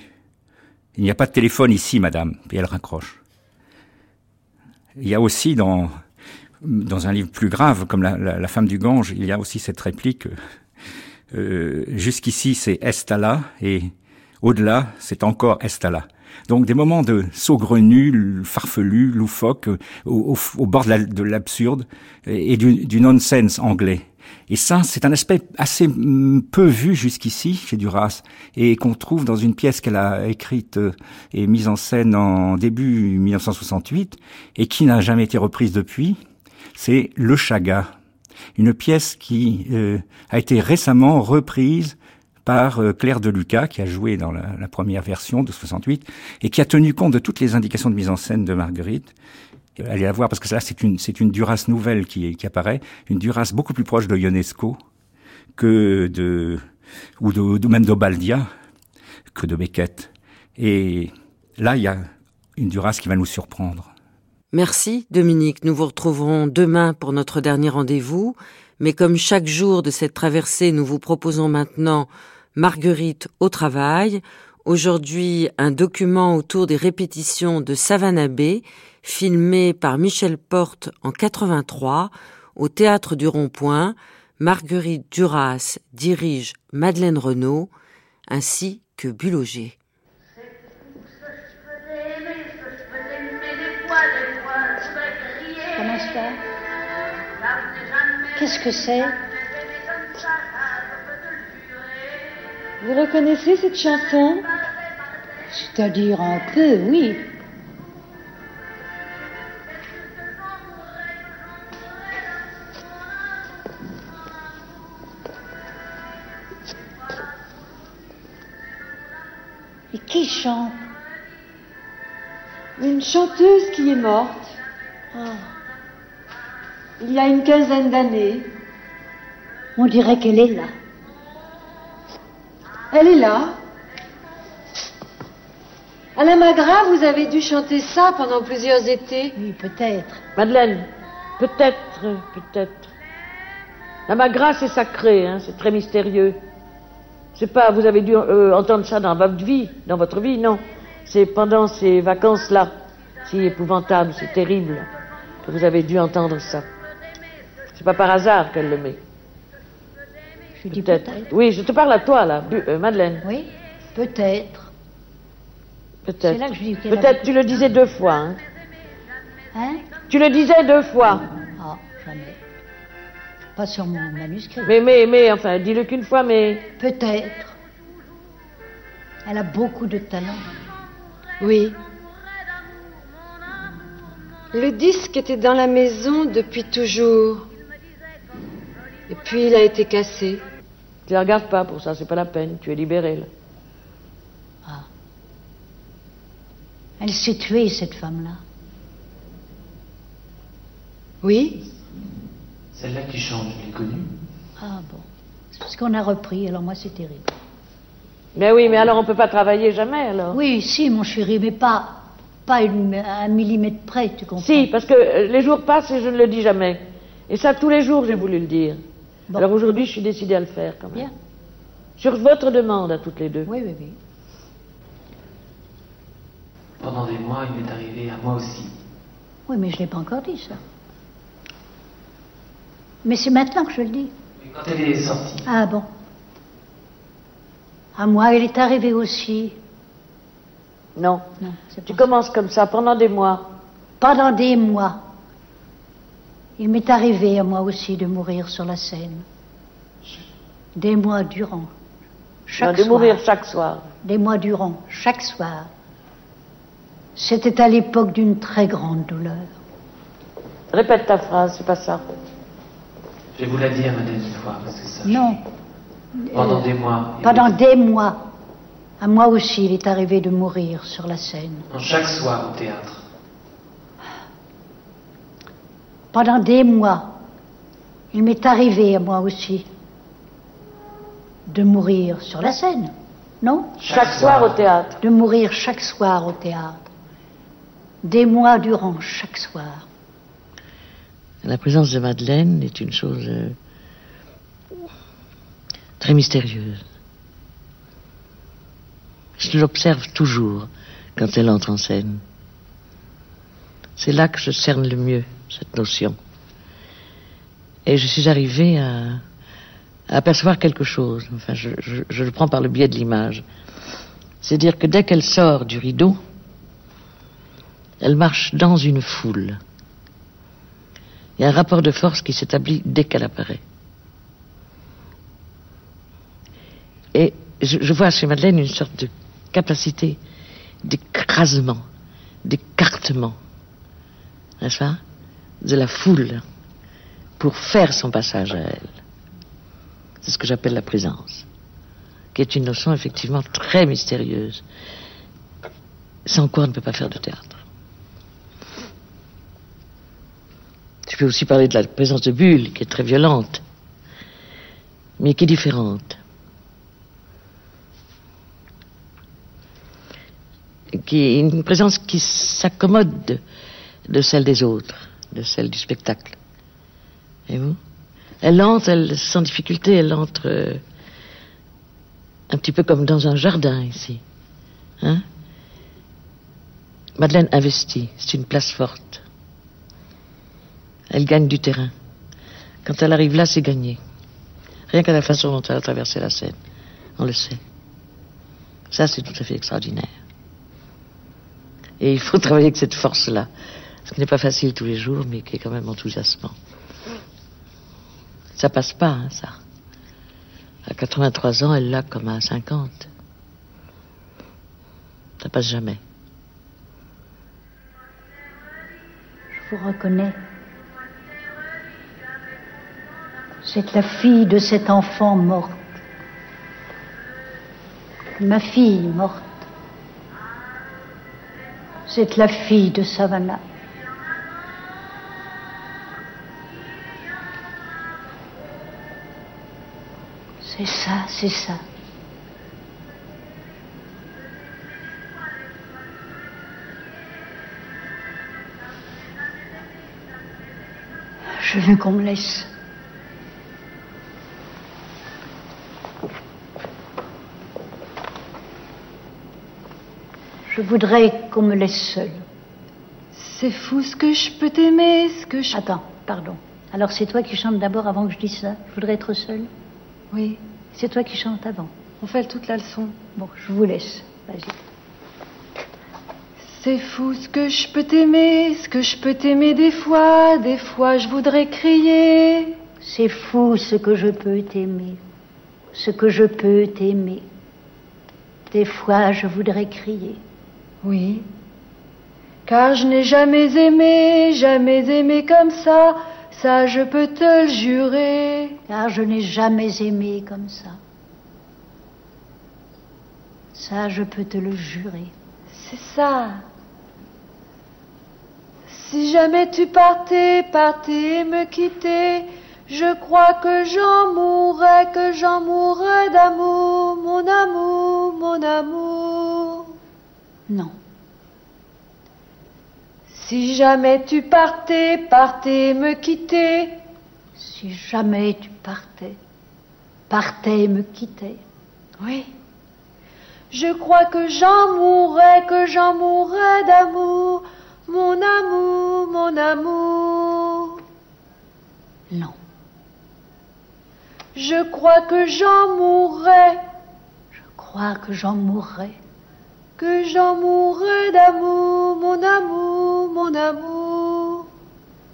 il n'y a pas de téléphone ici, madame. Et elle raccroche. Il y a aussi dans dans un livre plus grave, comme la, femme du Gange, il y a aussi cette réplique. Euh, Jusqu'ici, c'est Estala, et au-delà, c'est encore Estala. Donc des moments de saugrenu, farfelu, loufoque, au, bord de l'absurde et, du, du nonsense anglais. Et ça, c'est un aspect assez peu vu jusqu'ici chez Duras et qu'on trouve dans une pièce qu'elle a écrite et mise en scène en début 1968 et qui n'a jamais été reprise depuis c'est Le Chaga, une pièce qui euh, a été récemment reprise par euh, Claire de Lucas, qui a joué dans la, première version de 68, et qui a tenu compte de toutes les indications de mise en scène de Marguerite. Allez la voir, parce que là, c'est une, c'est une Duras nouvelle qui, qui apparaît, une Duras beaucoup plus proche de Ionesco que de, ou de, ou même d'Obaldia, que de Beckett. Et là, il y a une Duras qui va nous surprendre. Merci Dominique, nous vous retrouverons demain pour notre dernier rendez-vous, mais comme chaque jour de cette traversée, nous vous proposons maintenant Marguerite au travail, aujourd'hui un document autour des répétitions de Savannah Bay, filmé par Michel Porte en 83 au théâtre du Rond-Point. Marguerite Duras dirige Madeleine Renaud ainsi que Buloger. Qu'est-ce que c'est? Vous reconnaissez cette chanson? C'est-à-dire un peu, oui. Et qui chante? Une chanteuse qui est morte. Ah. Il y a une quinzaine d'années. On dirait qu'elle est là. Elle est là. À la Magra, vous avez dû chanter ça pendant plusieurs étés. Oui, peut-être. Madeleine, peut-être, peut-être. La Magra, c'est sacré, hein, c'est très mystérieux. C'est pas, vous avez dû euh, entendre ça dans votre vie, dans votre vie, non. C'est pendant ces vacances-là, si épouvantable, c'est terrible, que vous avez dû entendre ça. C'est pas par hasard qu'elle le met. Je dis peut-être. oui, je te parle à toi, là, euh, Madeleine. Oui, peut-être. Peut-être. C'est là que je dis Peut-être, tu le disais deux fois. Hein. Hein? Tu le disais deux fois. Ah, jamais. Pas sur mon manuscrit. Mais, mais, mais, enfin, dis-le qu'une fois, mais. Peut-être. Elle a beaucoup de talent. Oui. Le disque était dans la maison depuis toujours. Et puis il a été cassé. Tu la regardes pas pour ça, c'est pas la peine, tu es libérée là. Ah. Elle s'est tuée, cette femme-là. Oui? Celle-là qui chante, je l'ai connue. Ah bon. C'est parce qu'on a repris, alors moi c'est terrible. Mais oui, mais alors on peut pas travailler jamais alors. Oui, si, mon chéri, mais pas, pas une- un millimètre près, tu comprends Si, parce que euh, les jours passent et je ne le dis jamais. Et ça, tous les jours, j'ai voulu le dire. Alors aujourd'hui, je suis décidée à le faire quand même. Bien. Sur votre demande à toutes les deux. Oui, oui, oui. Pendant des mois, il m'est arrivé à moi aussi. Oui, mais je ne l'ai pas encore dit, ça. Mais c'est maintenant que je le dis. Mais quand elle est sortie, Ah bon. À moi, il est arrivé aussi. Non. Non, Tu commences comme ça pendant des mois. Pendant des mois, il m'est arrivé à moi aussi de mourir sur la scène. Des mois durant. Chaque Non, de soir. mourir chaque soir. Des mois durant, chaque soir. C'était à l'époque d'une très grande douleur. Répète ta phrase, c'est pas ça. je vais vous la dire, madame, une fois, parce que ça. Non. Pendant Euh, des mois, Pendant des mois. À moi aussi, il est arrivé de mourir sur la scène. en chaque soir au théâtre. Pendant des mois, il m'est arrivé à moi aussi de mourir sur la scène. Non? Chaque soir au théâtre. De mourir chaque soir au théâtre. Des mois durant chaque soir. La présence de Madeleine est une chose euh, très mystérieuse. Je l'observe toujours quand elle entre en scène. C'est là que je cerne le mieux cette notion. Et je suis arrivé à, apercevoir quelque chose. Enfin, je le prends par le biais de l'image. C'est-à-dire que dès qu'elle sort du rideau, elle marche dans une foule. Il y a un rapport de force qui s'établit dès qu'elle apparaît. Et je, je vois chez Madeleine une sorte de capacité d'écrasement, d'écartement, n'est-ce pas, de la foule pour faire son passage à elle. C'est ce que j'appelle la présence, qui est une notion effectivement très mystérieuse, sans quoi on ne peut pas faire de théâtre. Je peux aussi parler de la présence de Bulle, qui est très violente, mais qui est différente. Qui est une présence qui s'accommode de, de celle des autres, de celle du spectacle. Et vous? Elle entre, elle, sans difficulté, elle entre euh, un petit peu comme dans un jardin ici. Hein? Madeleine investit, c'est une place forte. Elle gagne du terrain. Quand elle arrive là, c'est gagné. Rien qu'à la façon dont elle a traversé la scène. On le sait. Ça, c'est tout à fait extraordinaire. Et il faut *laughs* travailler avec cette force-là. Ce qui n'est pas facile tous les jours, mais qui est quand même enthousiasmant. Ça passe pas, hein, ça. À 83 ans, elle l'a comme à 50. Ça passe jamais. Je vous reconnais. C'est la fille de cet enfant morte. Ma fille morte. C'est la fille de Savannah. C'est ça, c'est ça. Je veux qu'on me laisse. Je voudrais qu'on me laisse seule. C'est fou ce que je peux t'aimer, ce que je... Attends, pardon. Alors c'est toi qui chantes d'abord avant que je dise ça Je voudrais être seule Oui. C'est toi qui chantes avant. On fait toute la leçon. Bon, je vous laisse. Vas-y. C'est fou ce que je peux t'aimer, ce que je peux t'aimer des fois, des fois je voudrais crier. C'est fou ce que je peux t'aimer, ce que je peux t'aimer. Des fois je voudrais crier. Oui. Car je n'ai jamais aimé, jamais aimé comme ça, ça je peux te le jurer. Car je n'ai jamais aimé comme ça. Ça je peux te le jurer. C'est ça. Si jamais tu partais, partais et me quittais, je crois que j'en mourrais, que j'en mourrais d'amour, mon amour, mon amour. Non. Si jamais tu partais, partais et me quittais. Si jamais tu partais, partais et me quittais. Oui. Je crois que j'en mourrais, que j'en mourrais d'amour, mon amour, mon amour. Non. Je crois que j'en mourrais. Je crois que j'en mourrais. Que j'en mourrais d'amour, mon amour, amour.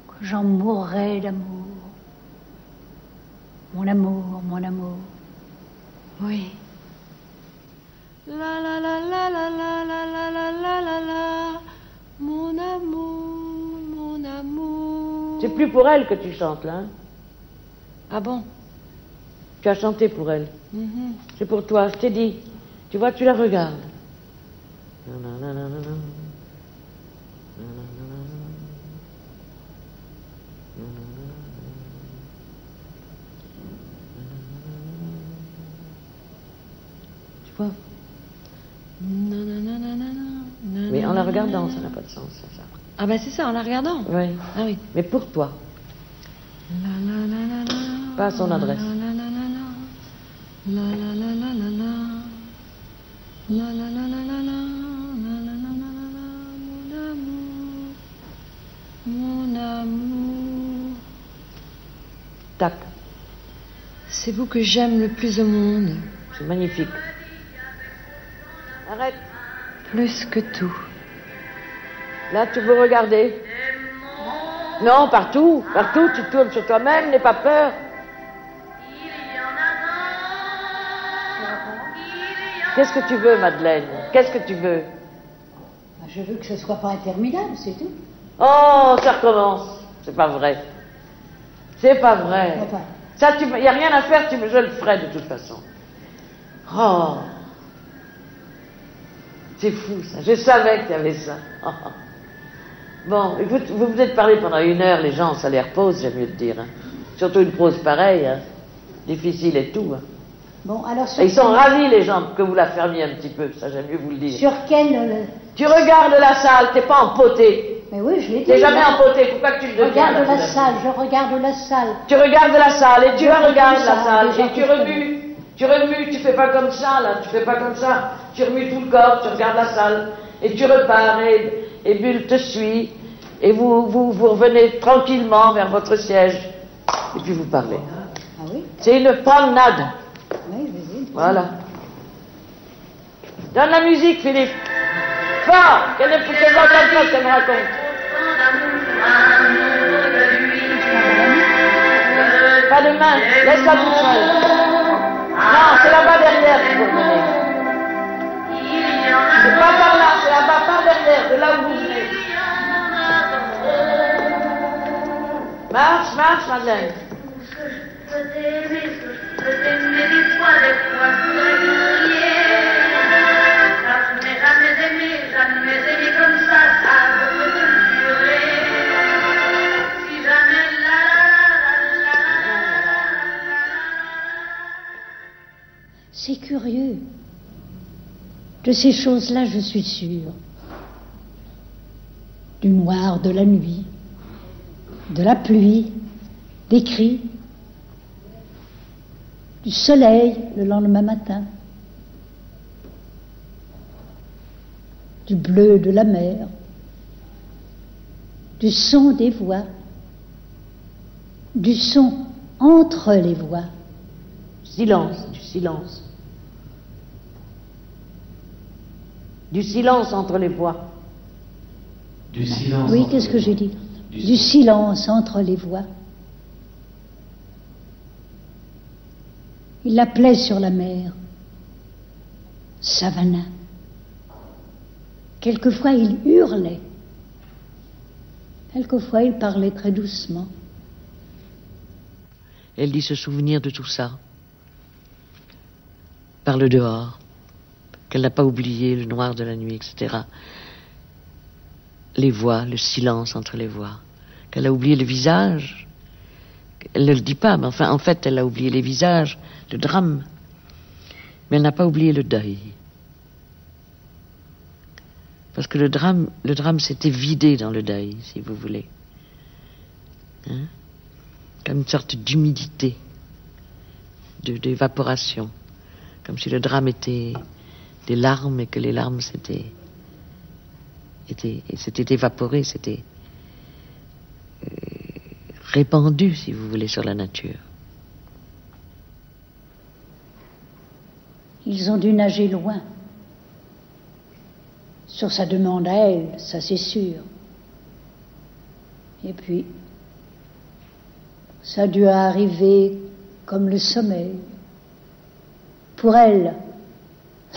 Que j'en mourrais d'amour. Mon amour, mon amour. Oui. La la la la la la la la la la la la Mon amour, mon amour. C'est plus pour elle que tu chantes là. Hein ah bon Tu as chanté pour elle. Mm-hmm. C'est pour toi, je t'ai dit. Tu vois, tu la regardes. Tu vois mais en la regardant, ça n'a pas de sens, c'est ça. Ah ben c'est ça, en la regardant Oui. Ah oui. Mais pour toi. Pas à son adresse. Mon amour. Tac. C'est vous que j'aime le plus au monde. C'est magnifique. Arrête. Plus que tout. Là, tu veux regarder Non, partout, partout, tu tournes sur toi-même, n'aie pas peur. Qu'est-ce que tu veux, Madeleine? Qu'est-ce que tu veux? Je veux que ce soit pas interminable, c'est tout. Oh, ça recommence. C'est pas vrai. C'est pas vrai. Ça, il n'y a rien à faire, tu, je le ferai de toute façon. Oh. C'est fou ça. Je savais qu'il y avait ça. *laughs* Bon, écoute, vous vous êtes parlé pendant une heure, les gens, ça les repose, j'aime mieux te dire. Hein. Surtout une prose pareille, hein. difficile et tout. Hein. Bon, alors et ils sont ravis, les gens, que vous la fermiez un petit peu, ça j'aime mieux vous le dire. Sur quel. Euh, tu regardes la salle, t'es pas empoté. Mais oui, je l'ai dit. T'es jamais empoté, faut pas que tu le deviennes. Regarde la salle, je regarde la salle. Tu regardes la salle, et tu regardes la salle, et tu remues. Tu remues, tu fais pas comme ça, là, tu fais pas comme ça. Tu remues tout le corps, tu regardes la salle, et tu repars, et, et Bulle te suit, et vous, vous, vous revenez tranquillement vers votre siège, et puis vous parlez. Ah oui C'est une promenade. Oui. Voilà. Donne la musique, Philippe. Fort Quelle est de qu'elle me raconte? Pas de main, laisse-la toute seule. Non, c'est là-bas derrière qu'il faut venir. C'est pas par là, c'est là-bas par derrière, de là où vous venez. Marche, marche, Madeleine. C'est curieux. De ces choses-là, je suis sûre. Du noir de la nuit, de la pluie, des cris, du soleil le lendemain matin, du bleu de la mer, du son des voix, du son entre les voix. Silence, du silence. Du silence entre les voix. Du silence. Oui, qu'est-ce que j'ai dit Du silence entre les voix. Il l'appelait sur la mer. Savannah. Quelquefois il hurlait. Quelquefois il parlait très doucement. Elle dit se souvenir de tout ça. Par le dehors. Qu'elle n'a pas oublié le noir de la nuit, etc. Les voix, le silence entre les voix. Qu'elle a oublié le visage. Elle ne le dit pas, mais enfin, en fait, elle a oublié les visages, le drame. Mais elle n'a pas oublié le deuil. Parce que le drame, s'était vidé dans le deuil, si vous voulez. Hein? Comme une sorte d'humidité, d'évaporation. Comme si le drame était des larmes et que les larmes s'étaient étaient, évaporées, s'étaient euh, répandues, si vous voulez, sur la nature. Ils ont dû nager loin. Sur sa demande à elle, ça c'est sûr. Et puis, ça a dû arriver comme le sommeil. Pour elle,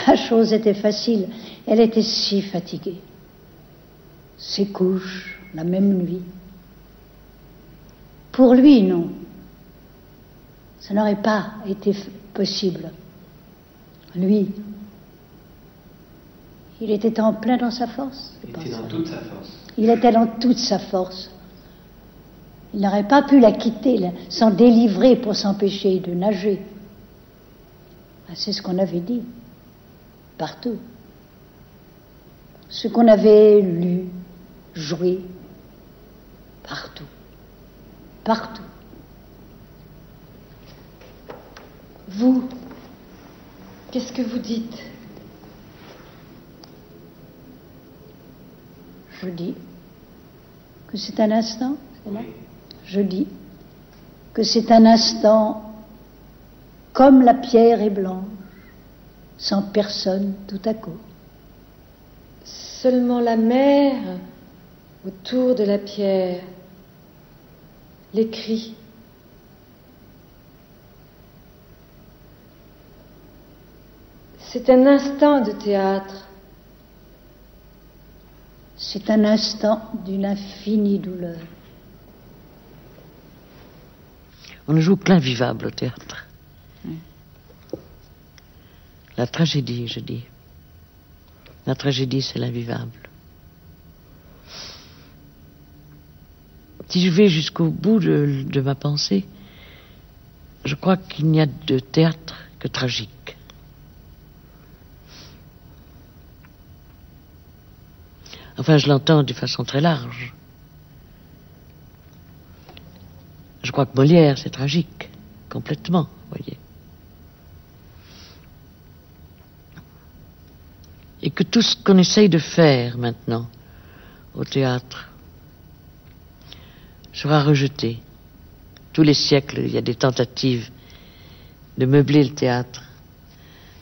la chose était facile. Elle était si fatiguée. Ses couches, la même nuit. Pour lui, non. Ça n'aurait pas été possible. Lui, il était en plein dans sa force. je Il pense. était dans toute sa force. Il était dans toute sa force. Il n'aurait pas pu la quitter, s'en délivrer pour s'empêcher de nager. Ah, C'est ce qu'on avait dit, partout. Ce qu'on avait lu, joué, partout. Partout. Vous, qu'est-ce que vous dites? Je dis que c'est un instant, là Je dis que c'est un instant comme la pierre est blanche, sans personne tout à coup. Seulement la mer autour de la pierre, les cris. C'est un instant de théâtre. C'est un instant d'une infinie douleur. On ne joue que l'invivable au théâtre. La tragédie, je dis. La tragédie, c'est l'invivable. Si je vais jusqu'au bout de, ma pensée, je crois qu'il n'y a de théâtre que tragique. Enfin, je l'entends de façon très large. Je crois que Molière, c'est tragique, complètement, voyez. Et que tout ce qu'on essaye de faire maintenant au théâtre sera rejeté. Tous les siècles, il y a des tentatives de meubler le théâtre,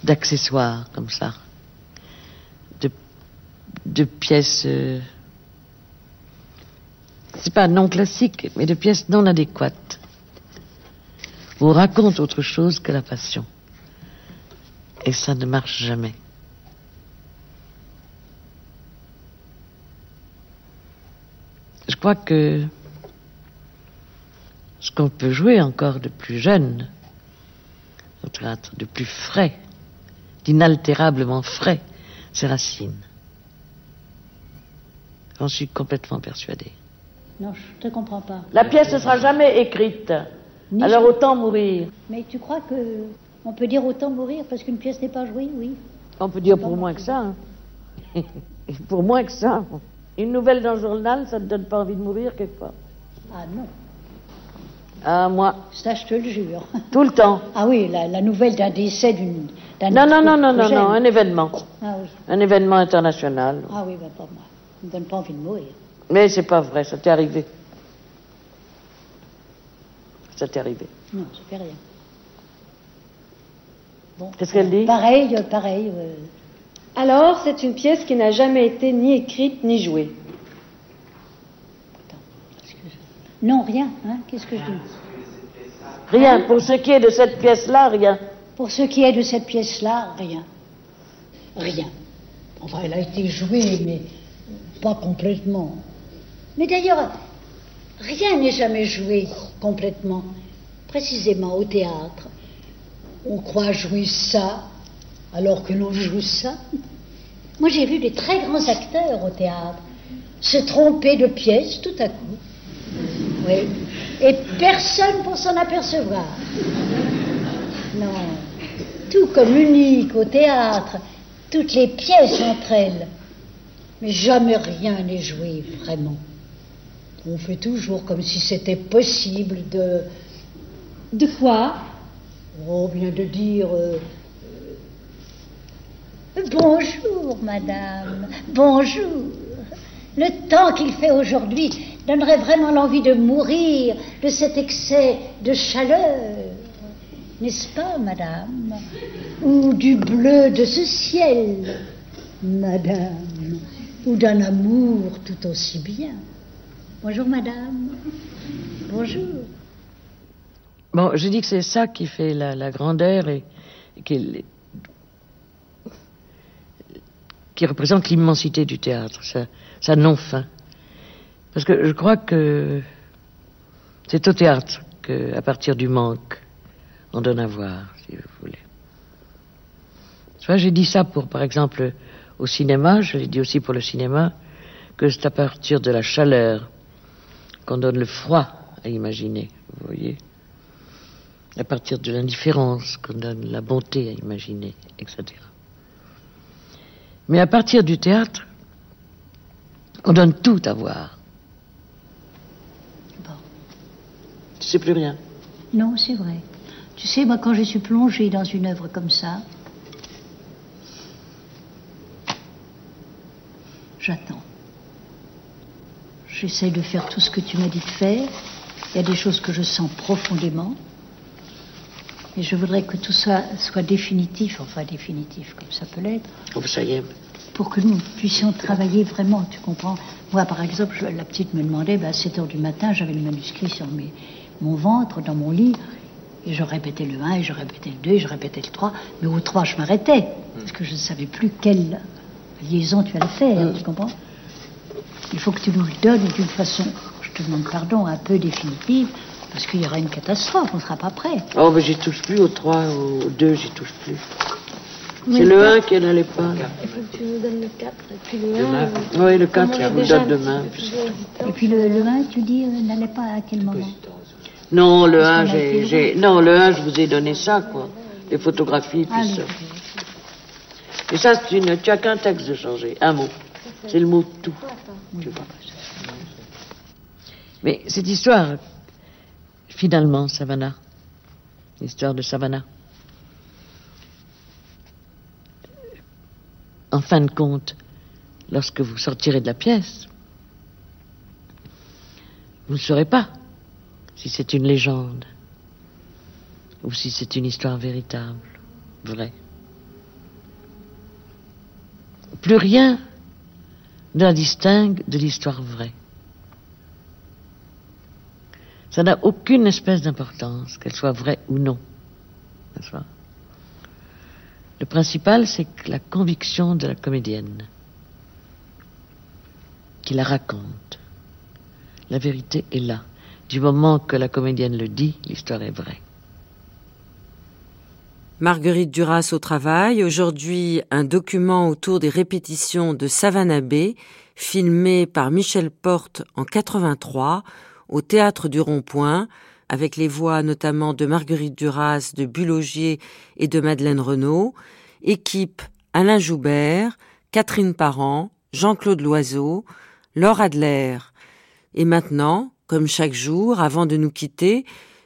d'accessoires comme ça, de, pièces, euh, c'est pas non classiques, mais de pièces non adéquates. On raconte autre chose que la passion. Et ça ne marche jamais. Je crois que ce qu'on peut jouer encore de plus jeune au théâtre, de plus frais, d'inaltérablement frais, c'est Racine. J'en suis complètement persuadée. Non, je te comprends pas. La pièce ne sera jamais écrite. Ni Alors je- autant mourir. Mais tu crois que on peut dire autant mourir parce qu'une pièce n'est pas jouée, oui On peut dire *laughs* pour moins que ça. hein. pour moins que ça. Une nouvelle dans le journal, ça ne te donne pas envie de mourir quelquefois. Ah non, Ah, moi, ça je te le jure. tout le temps. Ah oui, la, la nouvelle d'un décès d'une. d'un Non, non, non, non, non, non, un événement. Ah oui, Un événement international. ah oui, bah, pas moi. Ça me donne pas envie de mourir. Mais c'est pas vrai, ça t'est arrivé. Ça t'est arrivé. Non, ça fait rien. Bon. Qu'est-ce qu'elle dit? Pareil, pareil. euh, Alors, c'est une pièce qui n'a jamais été ni écrite ni jouée. Non, rien. Hein Qu'est-ce que je dis Rien. Pour ce qui est de cette pièce-là, rien. Pour ce qui est de cette pièce-là, rien. Rien. Enfin, elle a été jouée, mais pas complètement. Mais d'ailleurs, rien n'est jamais joué complètement. Précisément au théâtre. On croit jouer ça, alors que l'on joue ça. Moi, j'ai vu des très grands acteurs au théâtre se tromper de pièce tout à coup. Oui. Et personne pour s'en apercevoir. Non. Tout communique au théâtre, toutes les pièces entre elles. Mais jamais rien n'est joué vraiment. On fait toujours comme si c'était possible de. De quoi? Oh, bien de dire. euh, Bonjour, madame. Bonjour. Le temps qu'il fait aujourd'hui donnerait vraiment l'envie de mourir de cet excès de chaleur. N'est-ce pas, madame? Ou du bleu de ce ciel, madame? Ou d'un amour tout aussi bien? Bonjour, madame. Bonjour. Bon, je dis que c'est ça qui fait la, grandeur et, qui représente l'immensité du théâtre, sa, sa non-fin. Parce que je crois que c'est au théâtre que, à partir du manque, on donne à voir, si vous voulez. Vois, j'ai dit ça pour, par exemple, au cinéma, je l'ai dit aussi pour le cinéma, que c'est à partir de la chaleur qu'on donne le froid à imaginer, vous voyez à partir de l'indifférence qu'on donne la bonté à imaginer, etc. Mais à partir du théâtre, on donne tout à voir. Bon. Tu sais plus rien. Non, c'est vrai. Tu sais, moi, quand je suis plongée dans une œuvre comme ça, j'attends. J'essaie de faire tout ce que tu m'as dit de faire. Il y a des choses que je sens profondément. Et je voudrais que tout ça soit définitif, enfin définitif, comme ça peut l'être, Oh, ça y est. pour que nous puissions travailler vraiment, tu comprends. Moi, par exemple, je- la petite me demandait, ben, à 7 heures du matin, j'avais le manuscrit sur mes- mon ventre, dans mon lit, et je répétais le 1, et je répétais le 2, et je répétais le 3, mais au 3, je m'arrêtais, parce que je ne savais plus quelle liaison tu allais faire, tu comprends. Il faut que tu nous le donnes d'une façon, je te demande pardon, un peu définitive, parce qu'il y aura une catastrophe, on ne sera pas prêt. Oh, mais j'y touche plus, au 3, au 2, j'y touche plus. C'est le le 1 qui n'allait pas. là. Il faut que tu nous donnes le 4 et puis le Demain. 1. Oui, le 4, je vous le donne demain. Et puis le, le 1, tu dis, euh, n'allait pas à quel moment Non, le Parce 1, qu'on a j'ai, été j'ai- Non, le 1, je vous ai donné ça, quoi. Les photographies, puis Allez. ça. Et ça, c'est une... tu as qu'un texte de changer, un mot. C'est le mot tout. Tu vois. Mais cette histoire, finalement, Savannah, l'histoire de Savannah, en fin de compte, lorsque vous sortirez de la pièce, vous ne saurez pas si c'est une légende ou si c'est une histoire véritable, vraie. Plus rien ne distingue de l'histoire vraie. Ça n'a aucune espèce d'importance, qu'elle soit vraie ou non. Le principal, c'est la conviction de la comédienne qui la raconte. La vérité est là. Du moment que la comédienne le dit, l'histoire est vraie. Marguerite Duras au travail. Aujourd'hui, un document autour des répétitions de Savannah Bay, filmé par Michel Porte en 83 au théâtre du Rond-Point, avec les voix notamment de Marguerite Duras, de Bulogier et de Madeleine Renaud. Équipe Alain Joubert, Catherine Parent, Jean-Claude Loiseau, Laure Adler. Et maintenant, comme chaque jour, avant de nous quitter,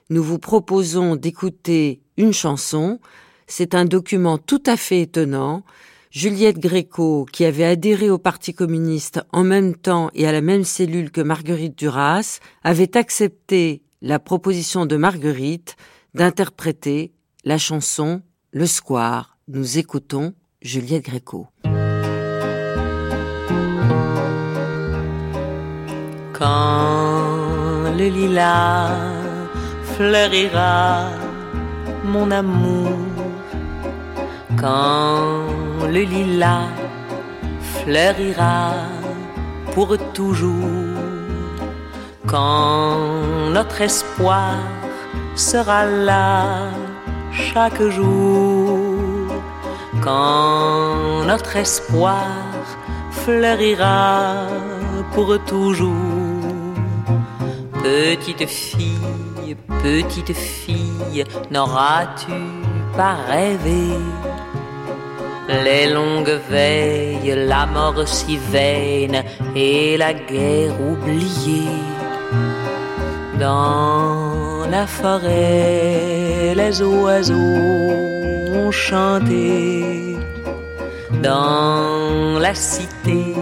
nous vous proposons d'écouter une chanson. C'est un document tout à fait étonnant. Juliette Gréco, qui avait adhéré au Parti communiste en même temps et à la même cellule que Marguerite Duras, avait accepté la proposition de Marguerite d'interpréter la chanson Le Square. Nous écoutons Juliette Gréco. Quand le lilas fleurira, mon amour, quand le lilas fleurira pour toujours, quand notre espoir sera là chaque jour, quand notre espoir fleurira pour toujours. Petite fille, petite fille, n'auras-tu pas rêvé? Les longues veilles, la mort si vaine et la guerre oubliée. Dans la forêt, les oiseaux ont chanté. Dans la cité,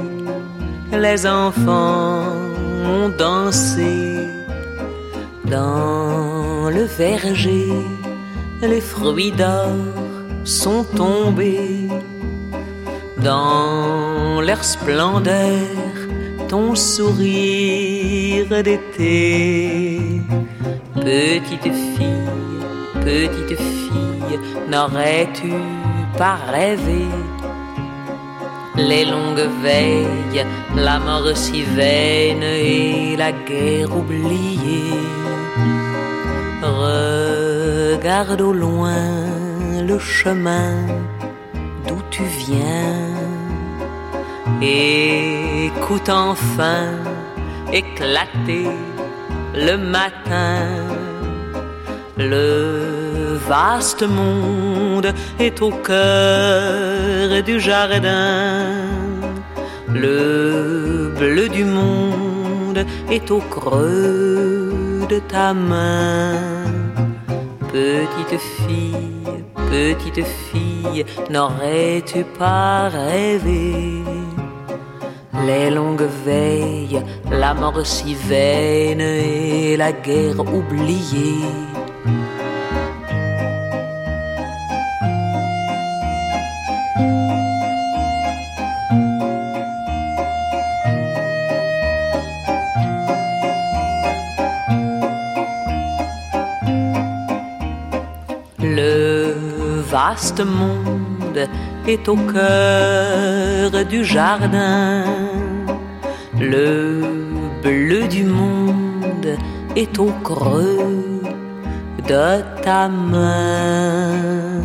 les enfants ont dansé. Dans le verger, les fruits d'or sont tombés dans leur splendeur, ton sourire d'été. Petite fille, petite fille, n'aurais-tu pas rêvé? Les longues veilles, la mort si vaine et la guerre oubliée. Regarde au loin le chemin tu viens. Écoute enfin éclater le matin. Le vaste monde est au cœur du jardin. Le bleu du monde est au creux de ta main. Petite fille, petite fille, n'aurais-tu pas rêvé? Les longues veilles, la mort si vaine et la guerre oubliée vaste monde est au cœur du jardin. Le bleu du monde est au creux de ta main.